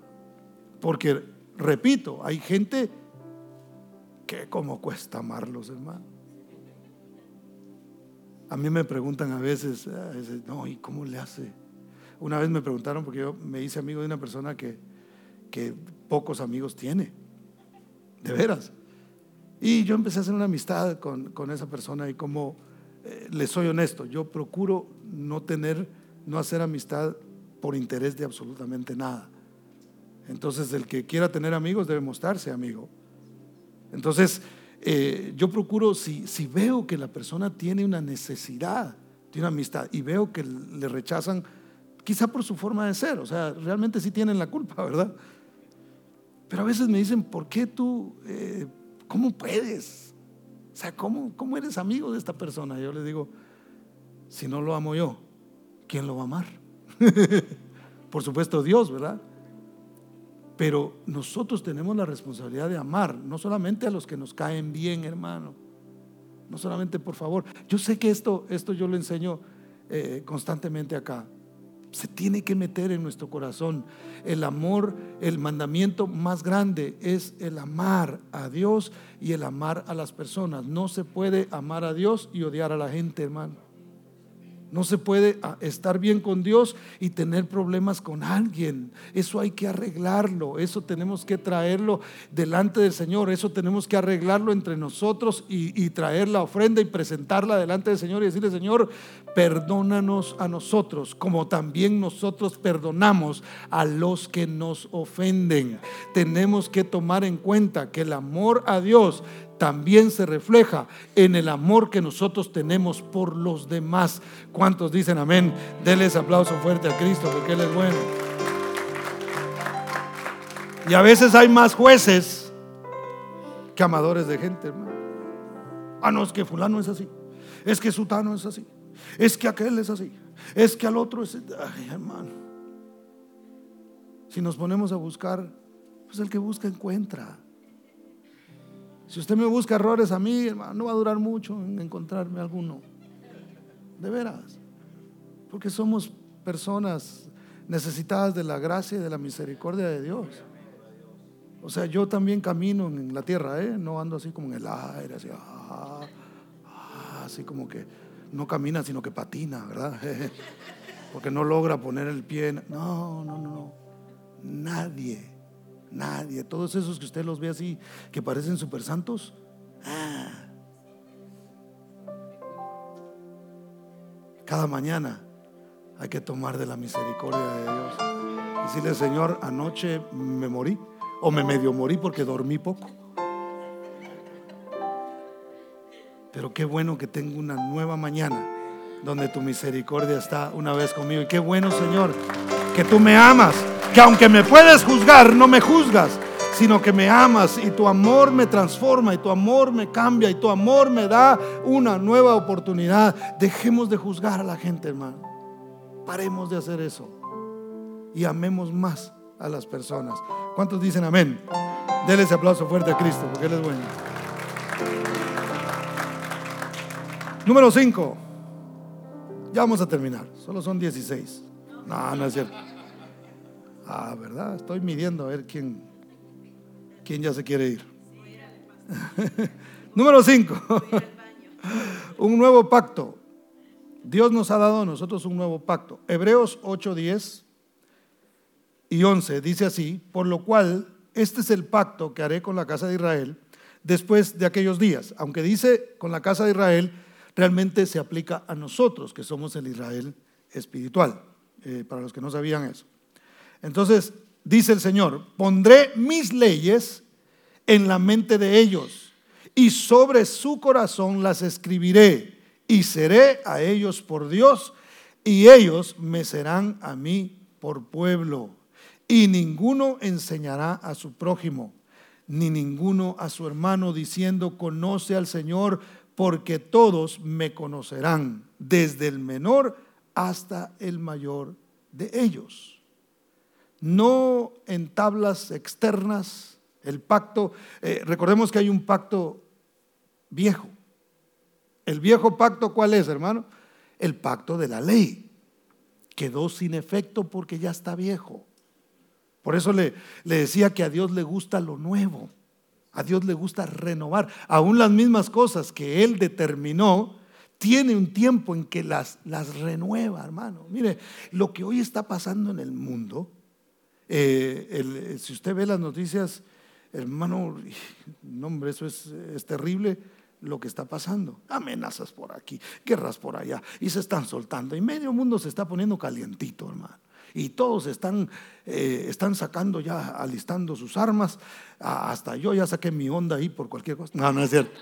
Porque, repito, hay gente que como cuesta amarlos, hermano. A mí me preguntan a veces, no, ¿y cómo le hace? Una vez me preguntaron, porque yo me hice amigo de una persona que, que pocos amigos tiene, de veras. Y yo empecé a hacer una amistad con, con esa persona y como eh, le soy honesto, yo procuro no tener, no hacer amistad por interés de absolutamente nada. Entonces el que quiera tener amigos debe mostrarse amigo. Entonces eh, yo procuro, si, si veo que la persona tiene una necesidad de una amistad y veo que le rechazan, quizá por su forma de ser, o sea, realmente sí tienen la culpa, ¿verdad? Pero a veces me dicen, ¿por qué tú, eh, cómo puedes? O sea, ¿cómo, ¿cómo eres amigo de esta persona? Yo les digo, si no lo amo yo, ¿quién lo va a amar? por supuesto Dios, ¿verdad? Pero nosotros tenemos la responsabilidad de amar, no solamente a los que nos caen bien, hermano. No solamente, por favor. Yo sé que esto, esto yo lo enseño eh, constantemente acá. Se tiene que meter en nuestro corazón. El amor, el mandamiento más grande es el amar a Dios y el amar a las personas. No se puede amar a Dios y odiar a la gente, hermano. No se puede ah, estar bien con Dios y tener problemas con alguien. Eso hay que arreglarlo. Eso tenemos que traerlo delante del Señor. Eso tenemos que arreglarlo entre nosotros y, traer la ofrenda y presentarla delante del Señor y decirle, Señor, perdónanos a nosotros, como también nosotros perdonamos a los que nos ofenden. Tenemos que tomar en cuenta que el amor a Dios también se refleja en el amor que nosotros tenemos por los demás. ¿Cuántos dicen amén? Denles aplauso fuerte a Cristo porque Él es bueno. Y a veces hay más jueces que amadores de gente, hermano. Ah, no, es que fulano es así. Es que sutano es así. Es que aquel es así. Es que al otro es... Hermano. Si nos ponemos a buscar, pues el que busca encuentra. Si usted me busca errores a mí, no va a durar mucho en encontrarme alguno. De veras. Porque somos personas necesitadas de la gracia y de la misericordia de Dios. O sea, yo también camino en la tierra, ¿eh? no ando así como en el aire, así, ah, ah, así como que no camina, sino que patina, ¿verdad? Porque no logra poner el pie. En... No, no, no. Nadie Nadie. Todos esos que usted los ve así, que parecen super santos. Ah. Cada mañana hay que tomar de la misericordia de Dios. Decirle, Señor, anoche me morí o me medio morí porque dormí poco. Pero qué bueno que tengo una nueva mañana donde tu misericordia está una vez conmigo. Y qué bueno, Señor, que tú me amas que aunque me puedes juzgar, no me juzgas, sino que me amas y tu amor me transforma y tu amor me cambia y tu amor me da una nueva oportunidad. Dejemos de juzgar a la gente, hermano. Paremos de hacer eso y amemos más a las personas. ¿Cuántos dicen amén? Denle ese aplauso fuerte a Cristo, porque Él es bueno. Número 5. Ya vamos a terminar. Solo son 16. No, no es cierto. Ah, ¿verdad? Estoy midiendo a ver quién, quién ya se quiere ir. Número 5. un nuevo pacto. Dios nos ha dado a nosotros un nuevo pacto. Hebreos 8, 10 y 11 dice así, por lo cual este es el pacto que haré con la casa de Israel después de aquellos días. Aunque dice con la casa de Israel, realmente se aplica a nosotros, que somos el Israel espiritual, eh, para los que no sabían eso. Entonces, dice el Señor, pondré mis leyes en la mente de ellos y sobre su corazón las escribiré y seré a ellos por Dios y ellos me serán a mí por pueblo. Y ninguno enseñará a su prójimo, ni ninguno a su hermano diciendo, conoce al Señor, porque todos me conocerán, desde el menor hasta el mayor de ellos no en tablas externas. El pacto, eh, recordemos que hay un pacto viejo. ¿El viejo pacto cuál es, hermano? El pacto de la ley. Quedó sin efecto porque ya está viejo. Por eso le, le decía que a Dios le gusta lo nuevo. A Dios le gusta renovar. Aún las mismas cosas que Él determinó, tiene un tiempo en que las, las renueva, hermano. Mire, lo que hoy está pasando en el mundo, eh, si usted ve las noticias, hermano, no, hombre, eso es, es terrible lo que está pasando. Amenazas por aquí, guerras por allá, y se están soltando. Y medio mundo se está poniendo calientito, hermano y todos están, eh, están sacando ya, alistando sus armas. hasta yo ya saqué mi onda ahí por cualquier cosa. No, no es cierto.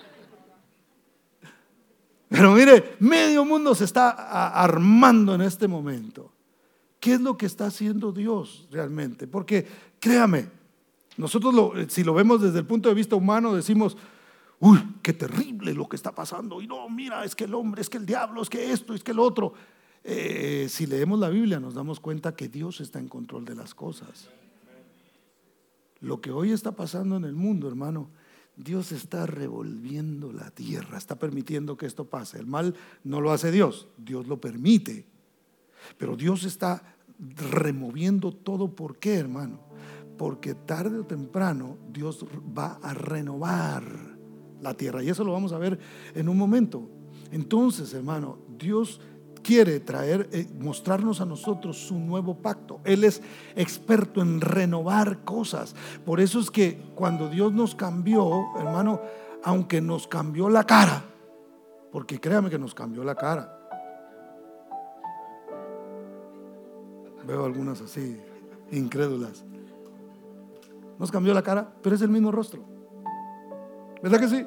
Pero mire, medio mundo se está armando en este momento. ¿Qué es lo que está haciendo Dios realmente? Porque créame, nosotros si lo vemos desde el punto de vista humano decimos, uy, qué terrible lo que está pasando. Y no, mira, es que el hombre, es que el diablo, es que esto, es que el otro. Eh, si leemos la Biblia nos damos cuenta que Dios está en control de las cosas. Lo que hoy está pasando en el mundo, hermano, Dios está revolviendo la tierra, está permitiendo que esto pase. El mal no lo hace Dios, Dios lo permite. Pero Dios está removiendo todo. ¿Por qué, hermano? Porque tarde o temprano Dios va a renovar la tierra. Y eso lo vamos a ver en un momento. Entonces, hermano, Dios quiere traer, eh, mostrarnos a nosotros su nuevo pacto. Él es experto en renovar cosas. Por eso es que cuando Dios nos cambió, hermano, aunque nos cambió la cara, porque créame que nos cambió la cara. Veo algunas así, incrédulas. Nos cambió la cara, pero es el mismo rostro. ¿Verdad que sí?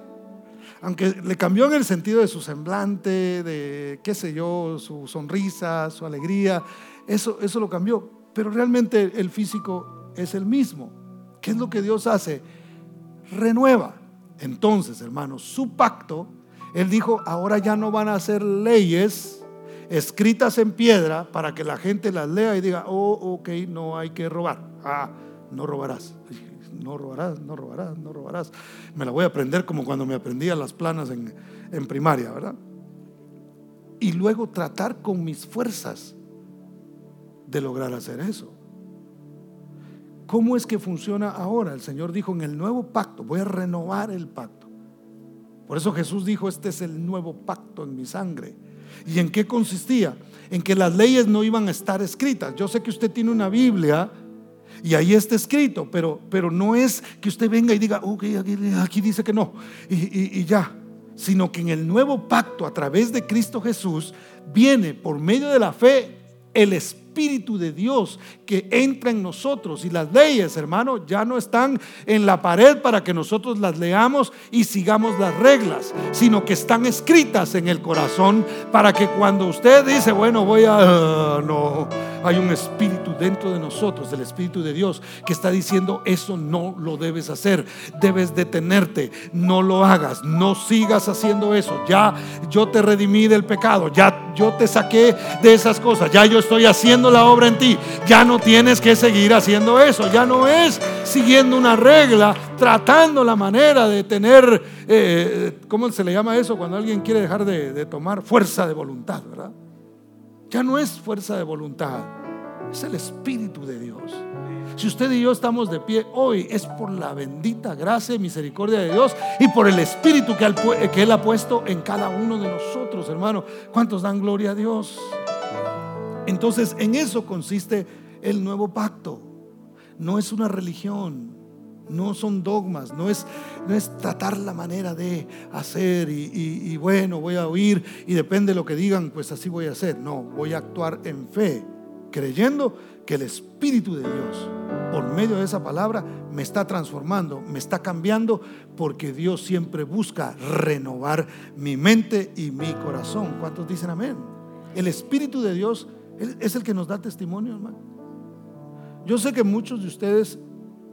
aunque le cambió en el sentido de su semblante, de qué sé yo, su sonrisa, su alegría, eso, eso lo cambió, pero realmente el físico es el mismo. ¿Qué es lo que Dios hace? Renueva. Entonces, hermanos, su pacto, Él dijo, ahora ya no van a ser leyes escritas en piedra para que la gente las lea y diga, oh, ok, no hay que robar. Ah, no robarás no robarás, no robarás, no robarás. Me la voy a aprender como cuando me aprendía las planas en, en primaria, ¿verdad? Y luego tratar con mis fuerzas de lograr hacer eso. ¿Cómo es que funciona ahora? El Señor dijo en el nuevo pacto, voy a renovar el pacto. Por eso Jesús dijo, este es el nuevo pacto en mi sangre. ¿Y en qué consistía? En que las leyes no iban a estar escritas. Yo sé que usted tiene una Biblia y ahí está escrito, pero, pero no es que usted venga y diga, ok, aquí, dice que no, y, y ya, sino que en el nuevo pacto a través de Cristo Jesús viene por medio de la fe el Espíritu de Dios que entra en nosotros. Y las leyes, hermano, ya no están en la pared para que nosotros las leamos y sigamos las reglas, sino que están escritas en el corazón para que cuando usted dice, bueno, voy a... No, hay un espíritu dentro de nosotros, el Espíritu de Dios, que está diciendo, eso no lo debes hacer, debes detenerte, no lo hagas, no sigas haciendo eso. Ya yo te redimí del pecado, ya yo te saqué de esas cosas, ya yo estoy haciendo la obra en ti, ya no tienes que seguir haciendo eso, ya no es siguiendo una regla, tratando la manera de tener, eh, ¿cómo se le llama eso? Cuando alguien quiere dejar de, de tomar fuerza de voluntad, ¿verdad? Ya no es fuerza de voluntad, es el Espíritu de Dios. Si usted y yo estamos de pie hoy es por la bendita gracia y misericordia de Dios y por el Espíritu que Él, ha puesto en cada uno de nosotros, hermano. ¿Cuántos dan gloria a Dios? Entonces, en eso consiste el nuevo pacto. No es una religión, no son dogmas, no es, no es tratar la manera de hacer y, bueno, voy a oír y depende de lo que digan, pues así voy a hacer. No, voy a actuar en fe, creyendo que el Espíritu de Dios, por medio de esa palabra, me está transformando, me está cambiando, porque Dios siempre busca renovar mi mente y mi corazón. ¿Cuántos dicen amén? El Espíritu de Dios es el que nos da testimonio, hermano. Yo sé que muchos de ustedes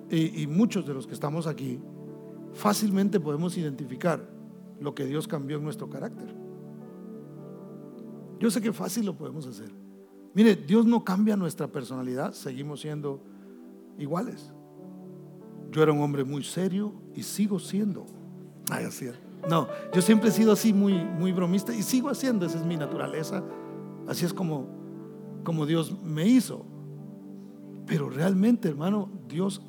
y, muchos de los que estamos aquí, fácilmente podemos identificar lo que Dios cambió en nuestro carácter. Yo sé que fácil lo podemos hacer. Mire, Dios no cambia nuestra personalidad, seguimos siendo iguales. Yo era un hombre muy serio y sigo siendo. Ay, así No, yo siempre he sido así muy, muy bromista y sigo haciendo, esa es mi naturaleza. Así es como, como Dios me hizo. Pero realmente, hermano, Dios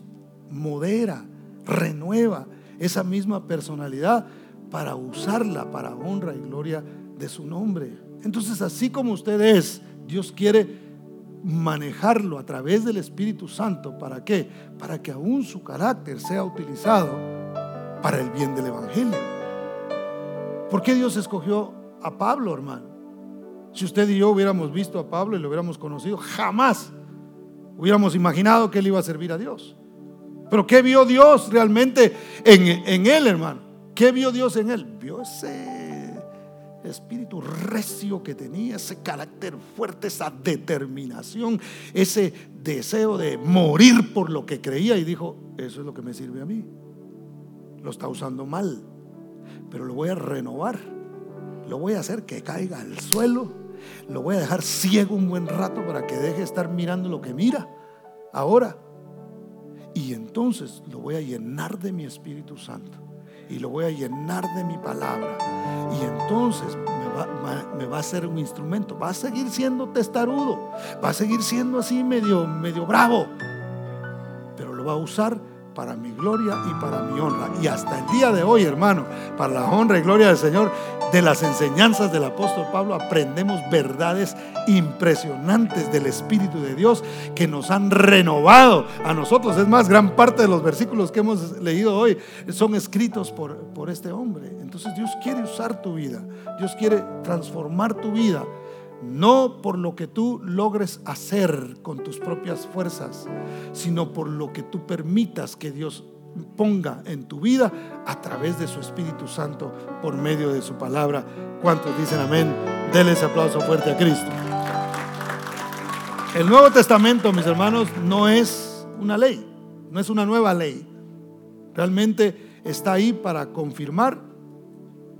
modera, renueva esa misma personalidad para usarla para honra y gloria de su nombre. Entonces, así como usted es, Dios quiere manejarlo a través del Espíritu Santo. ¿Para qué? Para que aún su carácter sea utilizado para el bien del Evangelio. ¿Por qué Dios escogió a Pablo, hermano? Si usted y yo hubiéramos visto a Pablo y lo hubiéramos conocido, jamás hubiéramos imaginado que él iba a servir a Dios. Pero ¿qué vio Dios realmente en, en él, hermano? ¿Qué vio Dios en él? Vio ese espíritu recio que tenía, ese carácter fuerte, esa determinación, ese deseo de morir por lo que creía y dijo, eso es lo que me sirve a mí. Lo está usando mal, pero lo voy a renovar, lo voy a hacer que caiga al suelo, lo voy a dejar ciego un buen rato para que deje de estar mirando lo que mira ahora. Y entonces lo voy a llenar de mi Espíritu Santo y lo voy a llenar de mi palabra. Y entonces me va, a ser un instrumento. Va a seguir siendo testarudo. Va a seguir siendo así medio, medio bravo. Pero lo va a usar para mi gloria y para mi honra. Y hasta el día de hoy, hermano, para la honra y gloria del Señor, de las enseñanzas del apóstol Pablo aprendemos verdades impresionantes del Espíritu de Dios que nos han renovado a nosotros. Es más, gran parte de los versículos que hemos leído hoy son escritos por, por este hombre. Entonces Dios quiere usar tu vida, Dios quiere transformar tu vida no por lo que tú logres hacer con tus propias fuerzas, sino por lo que tú permitas que Dios ponga en tu vida a través de su Espíritu Santo por medio de su palabra. ¿Cuántos dicen amén? Denle ese aplauso fuerte a Cristo. El Nuevo Testamento, mis hermanos, no es una ley, no es una nueva ley. Realmente está ahí para confirmar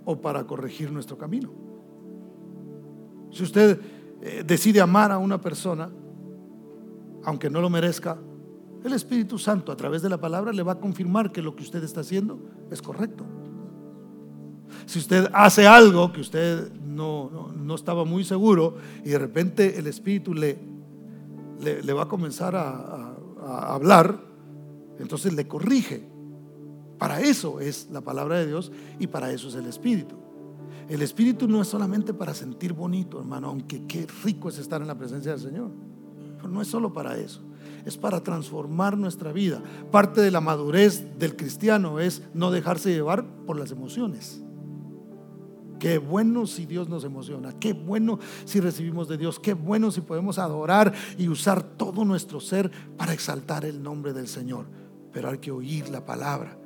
o para corregir nuestro camino. Si usted eh, decide amar a una persona, aunque no lo merezca, el Espíritu Santo a través de la palabra le va a confirmar que lo que usted está haciendo es correcto. Si usted hace algo que usted no, no, estaba muy seguro y de repente el Espíritu le, le, va a comenzar a, a hablar, entonces le corrige. Para eso es la palabra de Dios y para eso es el Espíritu. El Espíritu no es solamente para sentir bonito, hermano, aunque qué rico es estar en la presencia del Señor. Pero no es solo para eso, es para transformar nuestra vida. Parte de la madurez del cristiano es no dejarse llevar por las emociones. Qué bueno si Dios nos emociona, qué bueno si recibimos de Dios, qué bueno si podemos adorar y usar todo nuestro ser para exaltar el nombre del Señor. Pero hay que oír la palabra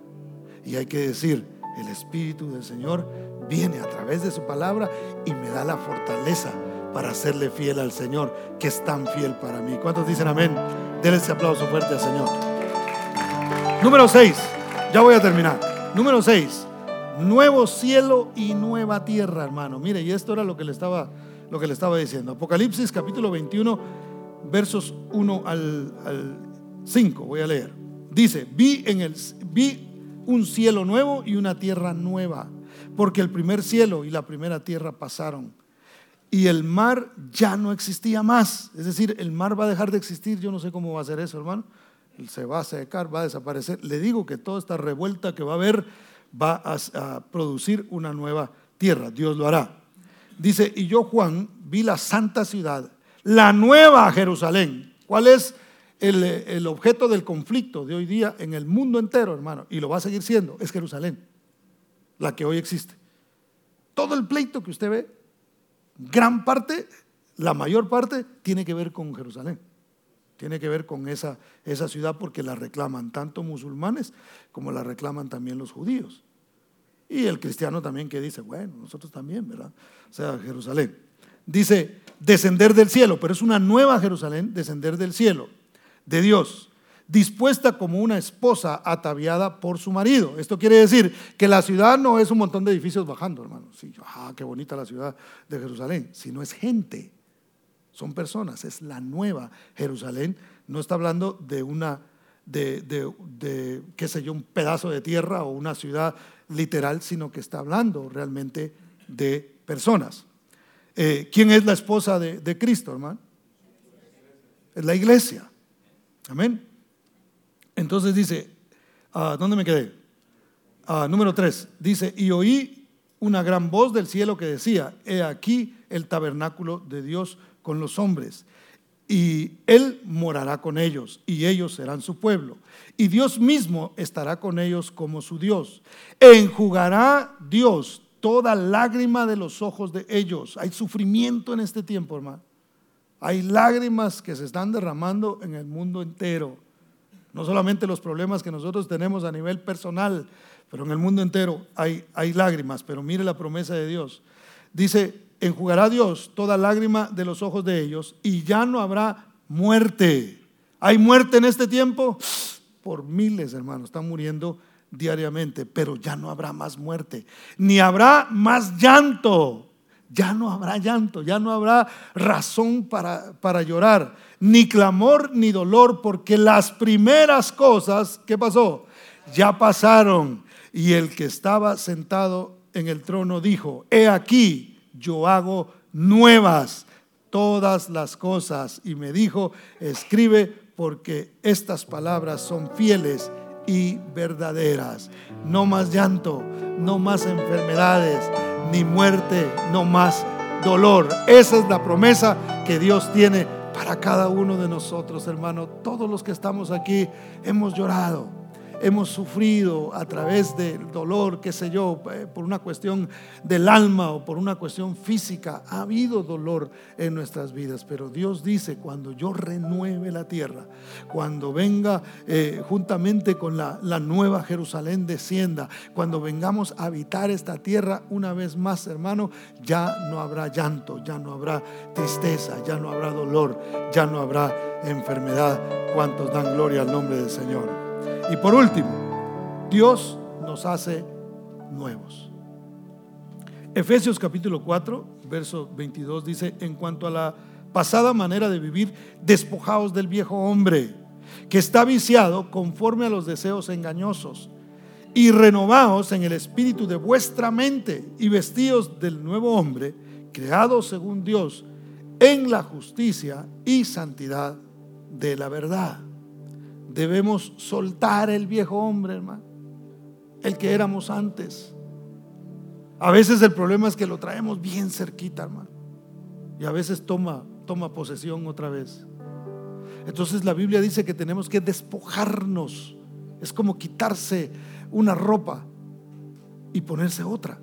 y hay que decir, el Espíritu del Señor viene a través de su palabra y me da la fortaleza para serle fiel al Señor, que es tan fiel para mí. ¿Cuántos dicen amén? Denle ese aplauso fuerte al Señor. Número 6, ya voy a terminar. Número 6, nuevo cielo y nueva tierra, hermano. Mire, y esto era lo que le estaba, lo que le estaba diciendo. Apocalipsis capítulo 21, versos 1 al, al 5, voy a leer. Dice, vi en el, vi un cielo nuevo y una tierra nueva, porque el primer cielo y la primera tierra pasaron y el mar ya no existía más. Es decir, el mar va a dejar de existir, yo no sé cómo va a ser eso, hermano. Se va a secar, va a desaparecer. Le digo que toda esta revuelta que va a haber va a, producir una nueva tierra. Dios lo hará. Dice, y yo Juan vi la santa ciudad, la nueva Jerusalén. ¿Cuál es el, objeto del conflicto de hoy día en el mundo entero, hermano, y lo va a seguir siendo, es Jerusalén, la que hoy existe. Todo el pleito que usted ve, gran parte, la mayor parte, tiene que ver con Jerusalén. Tiene que ver con esa, esa ciudad porque la reclaman tanto musulmanes como la reclaman también los judíos. Y el cristiano también que dice, bueno, nosotros también, ¿verdad? O sea, Jerusalén. Dice, descender del cielo, pero es una nueva Jerusalén, descender del cielo de Dios, dispuesta como una esposa ataviada por su marido. Esto quiere decir que la ciudad no es un montón de edificios bajando, hermano. Sí, ah, qué bonita la ciudad de Jerusalén, sino es gente, son personas, es la nueva Jerusalén. No está hablando de una de, de, qué sé yo, un pedazo de tierra o una ciudad literal, sino que está hablando realmente de personas. Eh, ¿Quién es la esposa de, Cristo, hermano? Es la iglesia. Amén. Entonces dice, uh, ¿dónde me quedé? Ah, número 3, dice, y oí una gran voz del cielo que decía, he aquí el tabernáculo de Dios con los hombres y Él morará con ellos, y ellos serán su pueblo. Y Dios mismo estará con ellos como su Dios. Enjugará Dios toda lágrima de los ojos de ellos. Hay sufrimiento en este tiempo, hermano. Hay lágrimas que se están derramando en el mundo entero. No solamente los problemas que nosotros tenemos a nivel personal, pero en el mundo entero hay, hay lágrimas. Pero mire la promesa de Dios. Dice, enjugará Dios toda lágrima de los ojos de ellos y ya no habrá muerte. ¿Hay muerte en este tiempo? Por miles, hermanos, están muriendo diariamente, pero ya no habrá más muerte, ni habrá más llanto. Ya no habrá llanto, ya no habrá razón para, para llorar, ni clamor ni dolor, porque las primeras cosas, ¿qué pasó? Ya pasaron. Y el que estaba sentado en el trono dijo, he aquí, yo hago nuevas todas las cosas. Y me dijo, escribe porque estas palabras son fieles y verdaderas. No más llanto, no más enfermedades, ni muerte, no más dolor. Esa es la promesa que Dios tiene para cada uno de nosotros, hermano. Todos los que estamos aquí hemos llorado hemos sufrido a través del dolor, qué sé yo, eh, por una cuestión del alma o por una cuestión física. Ha habido dolor en nuestras vidas, pero Dios dice, cuando yo renueve la tierra, cuando venga eh, juntamente con la, nueva Jerusalén descienda, cuando vengamos a habitar esta tierra una vez más, hermano, ya no habrá llanto, ya no habrá tristeza, ya no habrá dolor, ya no habrá enfermedad. ¿Cuántos dan gloria al nombre del Señor? Y por último, Dios nos hace nuevos. Efesios capítulo 4, verso 22 dice, en cuanto a la pasada manera de vivir, despojaos del viejo hombre, que está viciado conforme a los deseos engañosos, y renovaos en el espíritu de vuestra mente, y vestíos del nuevo hombre, creado según Dios, en la justicia y santidad de la verdad. Debemos soltar el viejo hombre, hermano, el que éramos antes. A veces el problema es que lo traemos bien cerquita, hermano. Y a veces toma, toma posesión otra vez. Entonces la Biblia dice que tenemos que despojarnos. Es como quitarse una ropa y ponerse otra.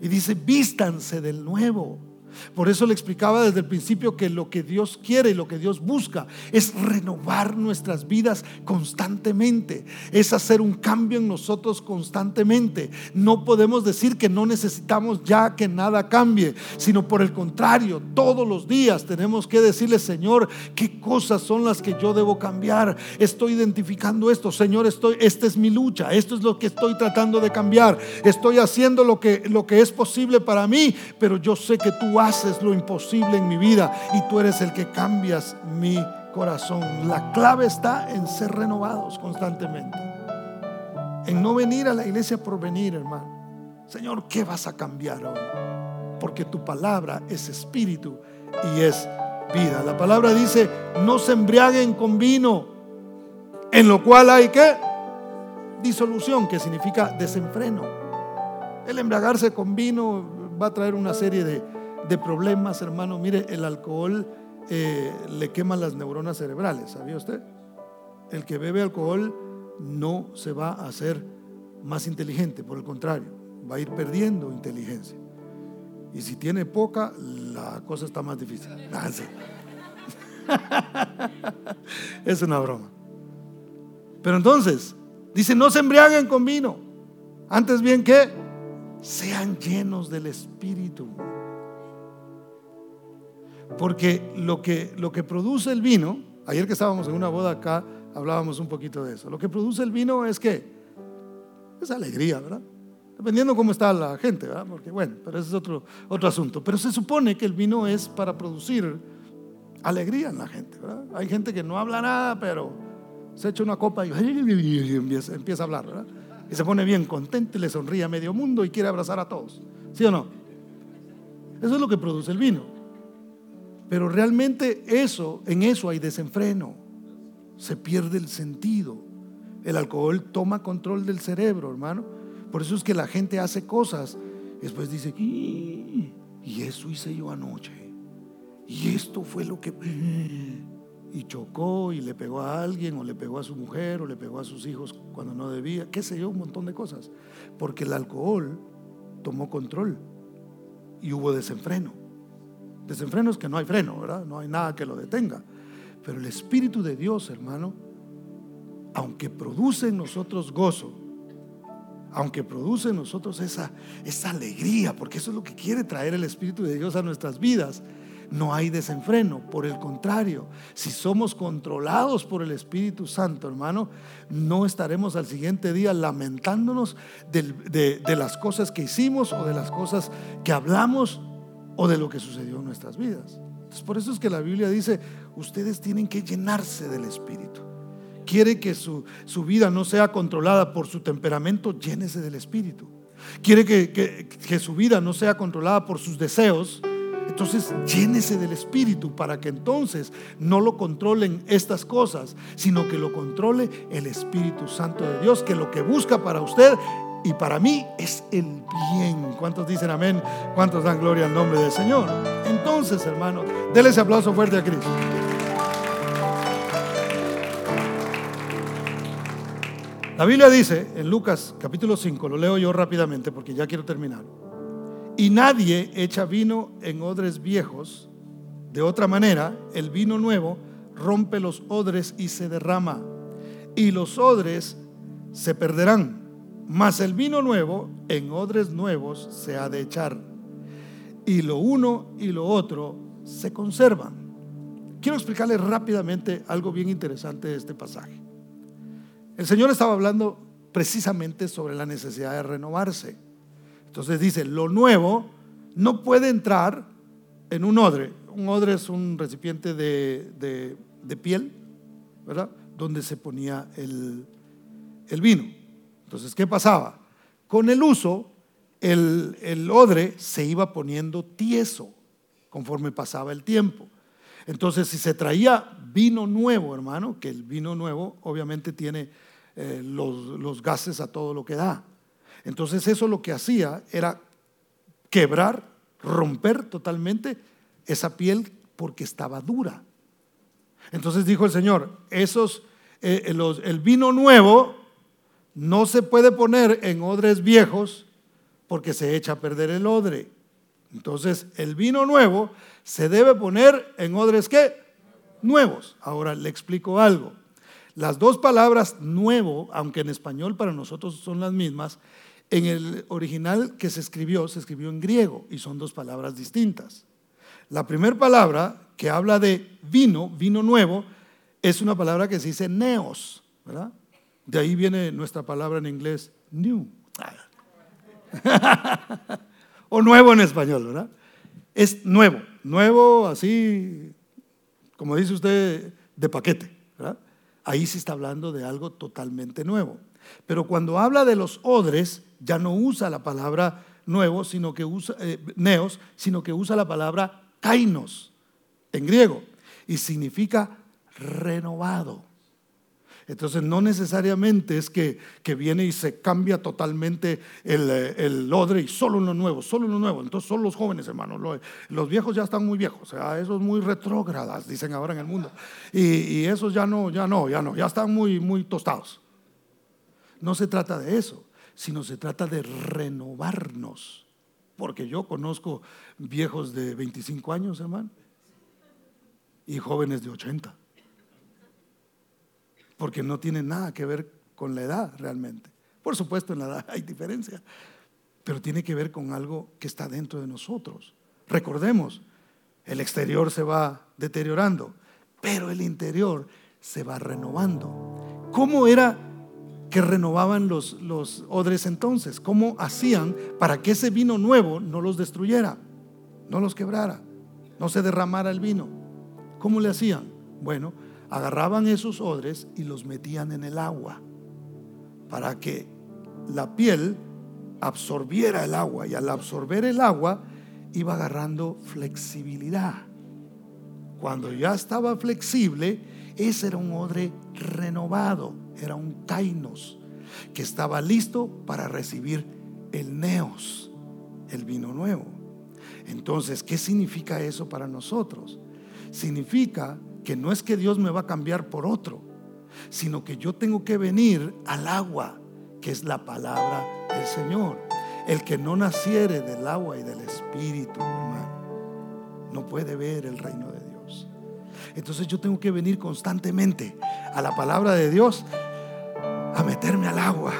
Y dice, vístanse del nuevo. Por eso le explicaba desde el principio que lo que Dios quiere y lo que Dios busca es renovar nuestras vidas constantemente, es hacer un cambio en nosotros constantemente. No podemos decir que no necesitamos ya que nada cambie, sino por el contrario, todos los días tenemos que decirle, Señor, qué cosas son las que yo debo cambiar. Estoy identificando esto, Señor, estoy esta es mi lucha, esto es lo que estoy tratando de cambiar. Estoy haciendo lo que lo que es posible para mí, pero yo sé que tú haces lo imposible en mi vida y tú eres el que cambias mi corazón. La clave está en ser renovados constantemente. En no venir a la iglesia por venir, hermano. Señor, ¿qué vas a cambiar hoy? Porque tu palabra es espíritu y es vida. La palabra dice, no se embriaguen con vino, en lo cual hay que disolución, que significa desenfreno. El embriagarse con vino va a traer una serie de, de problemas, hermano. Mire, el alcohol eh, le quema las neuronas cerebrales, ¿sabía usted? El que bebe alcohol no se va a hacer más inteligente, por el contrario, va a ir perdiendo inteligencia. Y si tiene poca, la cosa está más difícil. Ah, es una broma. Pero entonces, dice, no se embriaguen con vino. Antes bien que sean llenos del Espíritu. Porque lo que, lo que produce el vino, ayer que estábamos en una boda acá, hablábamos un poquito de eso. Lo que produce el vino es que es alegría, ¿verdad? Dependiendo cómo está la gente, ¿verdad? Porque bueno, pero ese es otro, otro asunto. Pero se supone que el vino es para producir alegría en la gente, ¿verdad? Hay gente que no habla nada, pero Se echa una copa y, empieza, a hablar, ¿verdad? Y se pone bien contento y le sonríe a medio mundo y quiere abrazar a todos. ¿Sí o no? Eso es lo que produce el vino. Pero realmente eso, en eso hay desenfreno. Se pierde el sentido. El alcohol toma control del cerebro, hermano. Por eso es que la gente hace cosas. Después dice, y eso hice yo anoche. Y esto fue lo que y chocó y le pegó a alguien o le pegó a su mujer o le pegó a sus hijos cuando no debía, qué sé yo, un montón de cosas. Porque el alcohol tomó control y hubo desenfreno. Desenfreno es que no hay freno, ¿verdad? No hay nada que lo detenga. Pero el Espíritu de Dios, hermano, aunque produce en nosotros gozo, aunque produce en nosotros esa, esa alegría, porque eso es lo que quiere traer el Espíritu de Dios a nuestras vidas, no hay desenfreno. Por el contrario, si somos controlados por el Espíritu Santo, hermano, no estaremos al siguiente día lamentándonos de, las cosas que hicimos o de las cosas que hablamos o de lo que sucedió en nuestras vidas. Entonces, por eso es que la Biblia dice, ustedes tienen que llenarse del Espíritu. Quiere que su, vida no sea controlada por su temperamento, llénese del Espíritu. Quiere que, que su vida no sea controlada por sus deseos, entonces, llénese del Espíritu para que entonces no lo controlen estas cosas, sino que lo controle el Espíritu Santo de Dios, que lo que busca para usted y para mí es el bien. ¿Cuántos dicen amén? ¿Cuántos dan gloria al nombre del Señor? Entonces, hermano, déle ese aplauso fuerte a Cristo. La Biblia dice en Lucas capítulo 5, lo leo yo rápidamente porque ya quiero terminar. Y nadie echa vino en odres viejos. De otra manera, el vino nuevo rompe los odres y se derrama. Y los odres se perderán. Mas el vino nuevo en odres nuevos se ha de echar. Y lo uno y lo otro se conservan. Quiero explicarles rápidamente algo bien interesante de este pasaje. El Señor estaba hablando precisamente sobre la necesidad de renovarse. Entonces dice, lo nuevo no puede entrar en un odre. Un odre es un recipiente de, piel, ¿verdad? Donde se ponía el, el, vino. Entonces, ¿qué pasaba? Con el uso, el, el odre se iba poniendo tieso conforme pasaba el tiempo. Entonces, si se traía vino nuevo, hermano, que el vino nuevo obviamente tiene eh, los, los gases a todo lo que da. Entonces eso lo que hacía era quebrar, romper totalmente esa piel porque estaba dura. Entonces dijo el Señor, esos, eh, eh, el vino nuevo no se puede poner en odres viejos porque se echa a perder el odre. Entonces el vino nuevo se debe poner en odres ¿qué? Nuevos. Ahora le explico algo. Las dos palabras nuevo, aunque en español para nosotros son las mismas, en el original que se escribió, se escribió en griego y son dos palabras distintas. La primera palabra que habla de vino, vino nuevo, es una palabra que se dice neos, ¿verdad? De ahí viene nuestra palabra en inglés new. o nuevo en español, ¿verdad? Es nuevo, nuevo así, como dice usted, de paquete. Ahí se está hablando de algo totalmente nuevo. Pero cuando habla de los odres, ya no usa la palabra nuevo, sino que usa, eh, neos, sino que usa la palabra kainos en griego y significa renovado. Entonces no necesariamente es que, viene y se cambia totalmente el, el, odre y solo uno nuevo, solo uno nuevo. Entonces son los jóvenes, hermanos. Los, viejos ya están muy viejos, o sea, esos muy retrógradas, dicen ahora en el mundo. Y, y, esos ya no, ya no, ya no, ya están muy, muy tostados. No se trata de eso sino se trata de renovarnos. Porque yo conozco viejos de 25 años, hermano, y jóvenes de 80. Porque no tiene nada que ver con la edad realmente. Por supuesto, en la edad hay diferencia, pero tiene que ver con algo que está dentro de nosotros. Recordemos, el exterior se va deteriorando, pero el interior se va renovando. ¿Cómo era que renovaban los, los odres entonces? ¿Cómo hacían para que ese vino nuevo no los destruyera, no los quebrara, no se derramara el vino? ¿Cómo le hacían? Bueno, agarraban esos odres y los metían en el agua para que la piel absorbiera el agua y al absorber el agua iba agarrando flexibilidad. Cuando ya estaba flexible, ese era un odre renovado, era un kainos que estaba listo para recibir el neos, el vino nuevo. Entonces, ¿qué significa eso para nosotros? Significa que no es que Dios me va a cambiar por otro, sino que yo tengo que venir al agua, que es la palabra del Señor. El que no naciere del agua y del espíritu, hermano, no puede ver el reino de Dios. Entonces yo tengo que venir constantemente a la palabra de Dios, a meterme al agua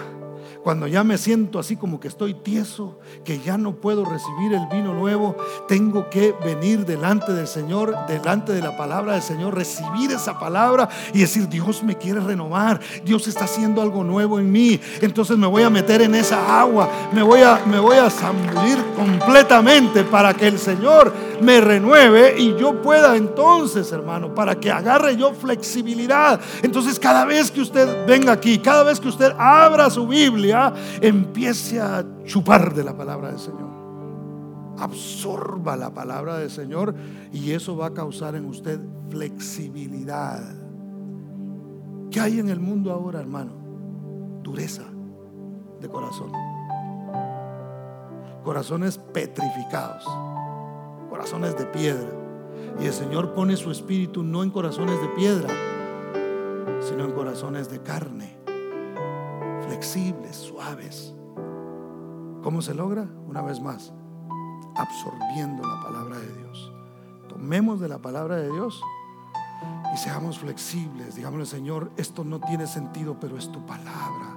cuando ya me siento así como que estoy tieso, que ya no puedo recibir el vino nuevo, tengo que venir delante del Señor, delante de la palabra del Señor, recibir esa palabra y decir, Dios me quiere renovar, Dios está haciendo algo nuevo en mí. Entonces me voy a meter en esa agua, me voy a, me voy a zambulir completamente para que el Señor me renueve y yo pueda entonces, hermano, para que agarre yo flexibilidad. Entonces cada vez que usted venga aquí, cada vez que usted abra su Biblia, empiece a chupar de la palabra del Señor. Absorba la palabra del Señor y eso va a causar en usted flexibilidad. ¿Qué hay en el mundo ahora, hermano? Dureza de corazón. Corazones petrificados. Corazones de piedra. Y el Señor pone su espíritu no en corazones de piedra, sino en corazones de carne flexibles, suaves. ¿Cómo se logra? Una vez más, absorbiendo la palabra de Dios. Tomemos de la palabra de Dios y seamos flexibles. Digámosle, Señor, esto no tiene sentido, pero es tu palabra.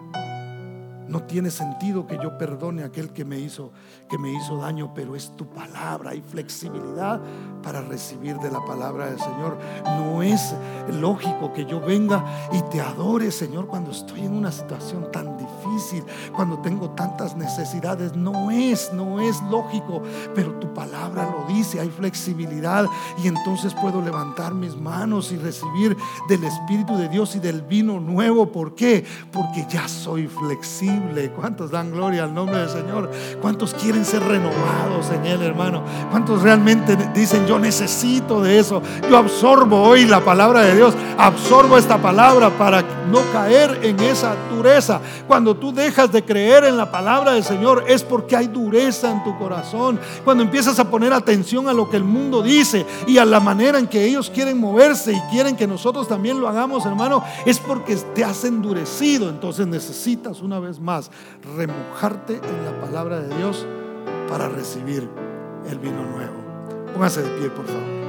No tiene sentido que yo perdone a aquel que me hizo que me hizo daño, pero es tu palabra. Hay flexibilidad para recibir de la palabra del Señor. No es lógico que yo venga y te adore, Señor, cuando estoy en una situación tan difícil, cuando tengo tantas necesidades. No es, no es lógico, pero tu palabra lo dice. Hay flexibilidad y entonces puedo levantar mis manos y recibir del Espíritu de Dios y del vino nuevo. ¿Por qué? Porque ya soy flexible ¿Cuántos dan gloria al nombre del Señor? ¿Cuántos quieren ser renovados en Él, hermano? ¿Cuántos realmente dicen, yo necesito de eso? Yo absorbo hoy la palabra de Dios. Absorbo esta palabra para no caer en esa dureza. Cuando tú dejas de creer en la palabra del Señor es porque hay dureza en tu corazón. Cuando empiezas a poner atención a lo que el mundo dice y a la manera en que ellos quieren moverse y quieren que nosotros también lo hagamos, hermano, es porque te has endurecido. Entonces necesitas una vez más remojarte en la palabra de Dios para recibir el vino nuevo. Póngase de pie, por favor.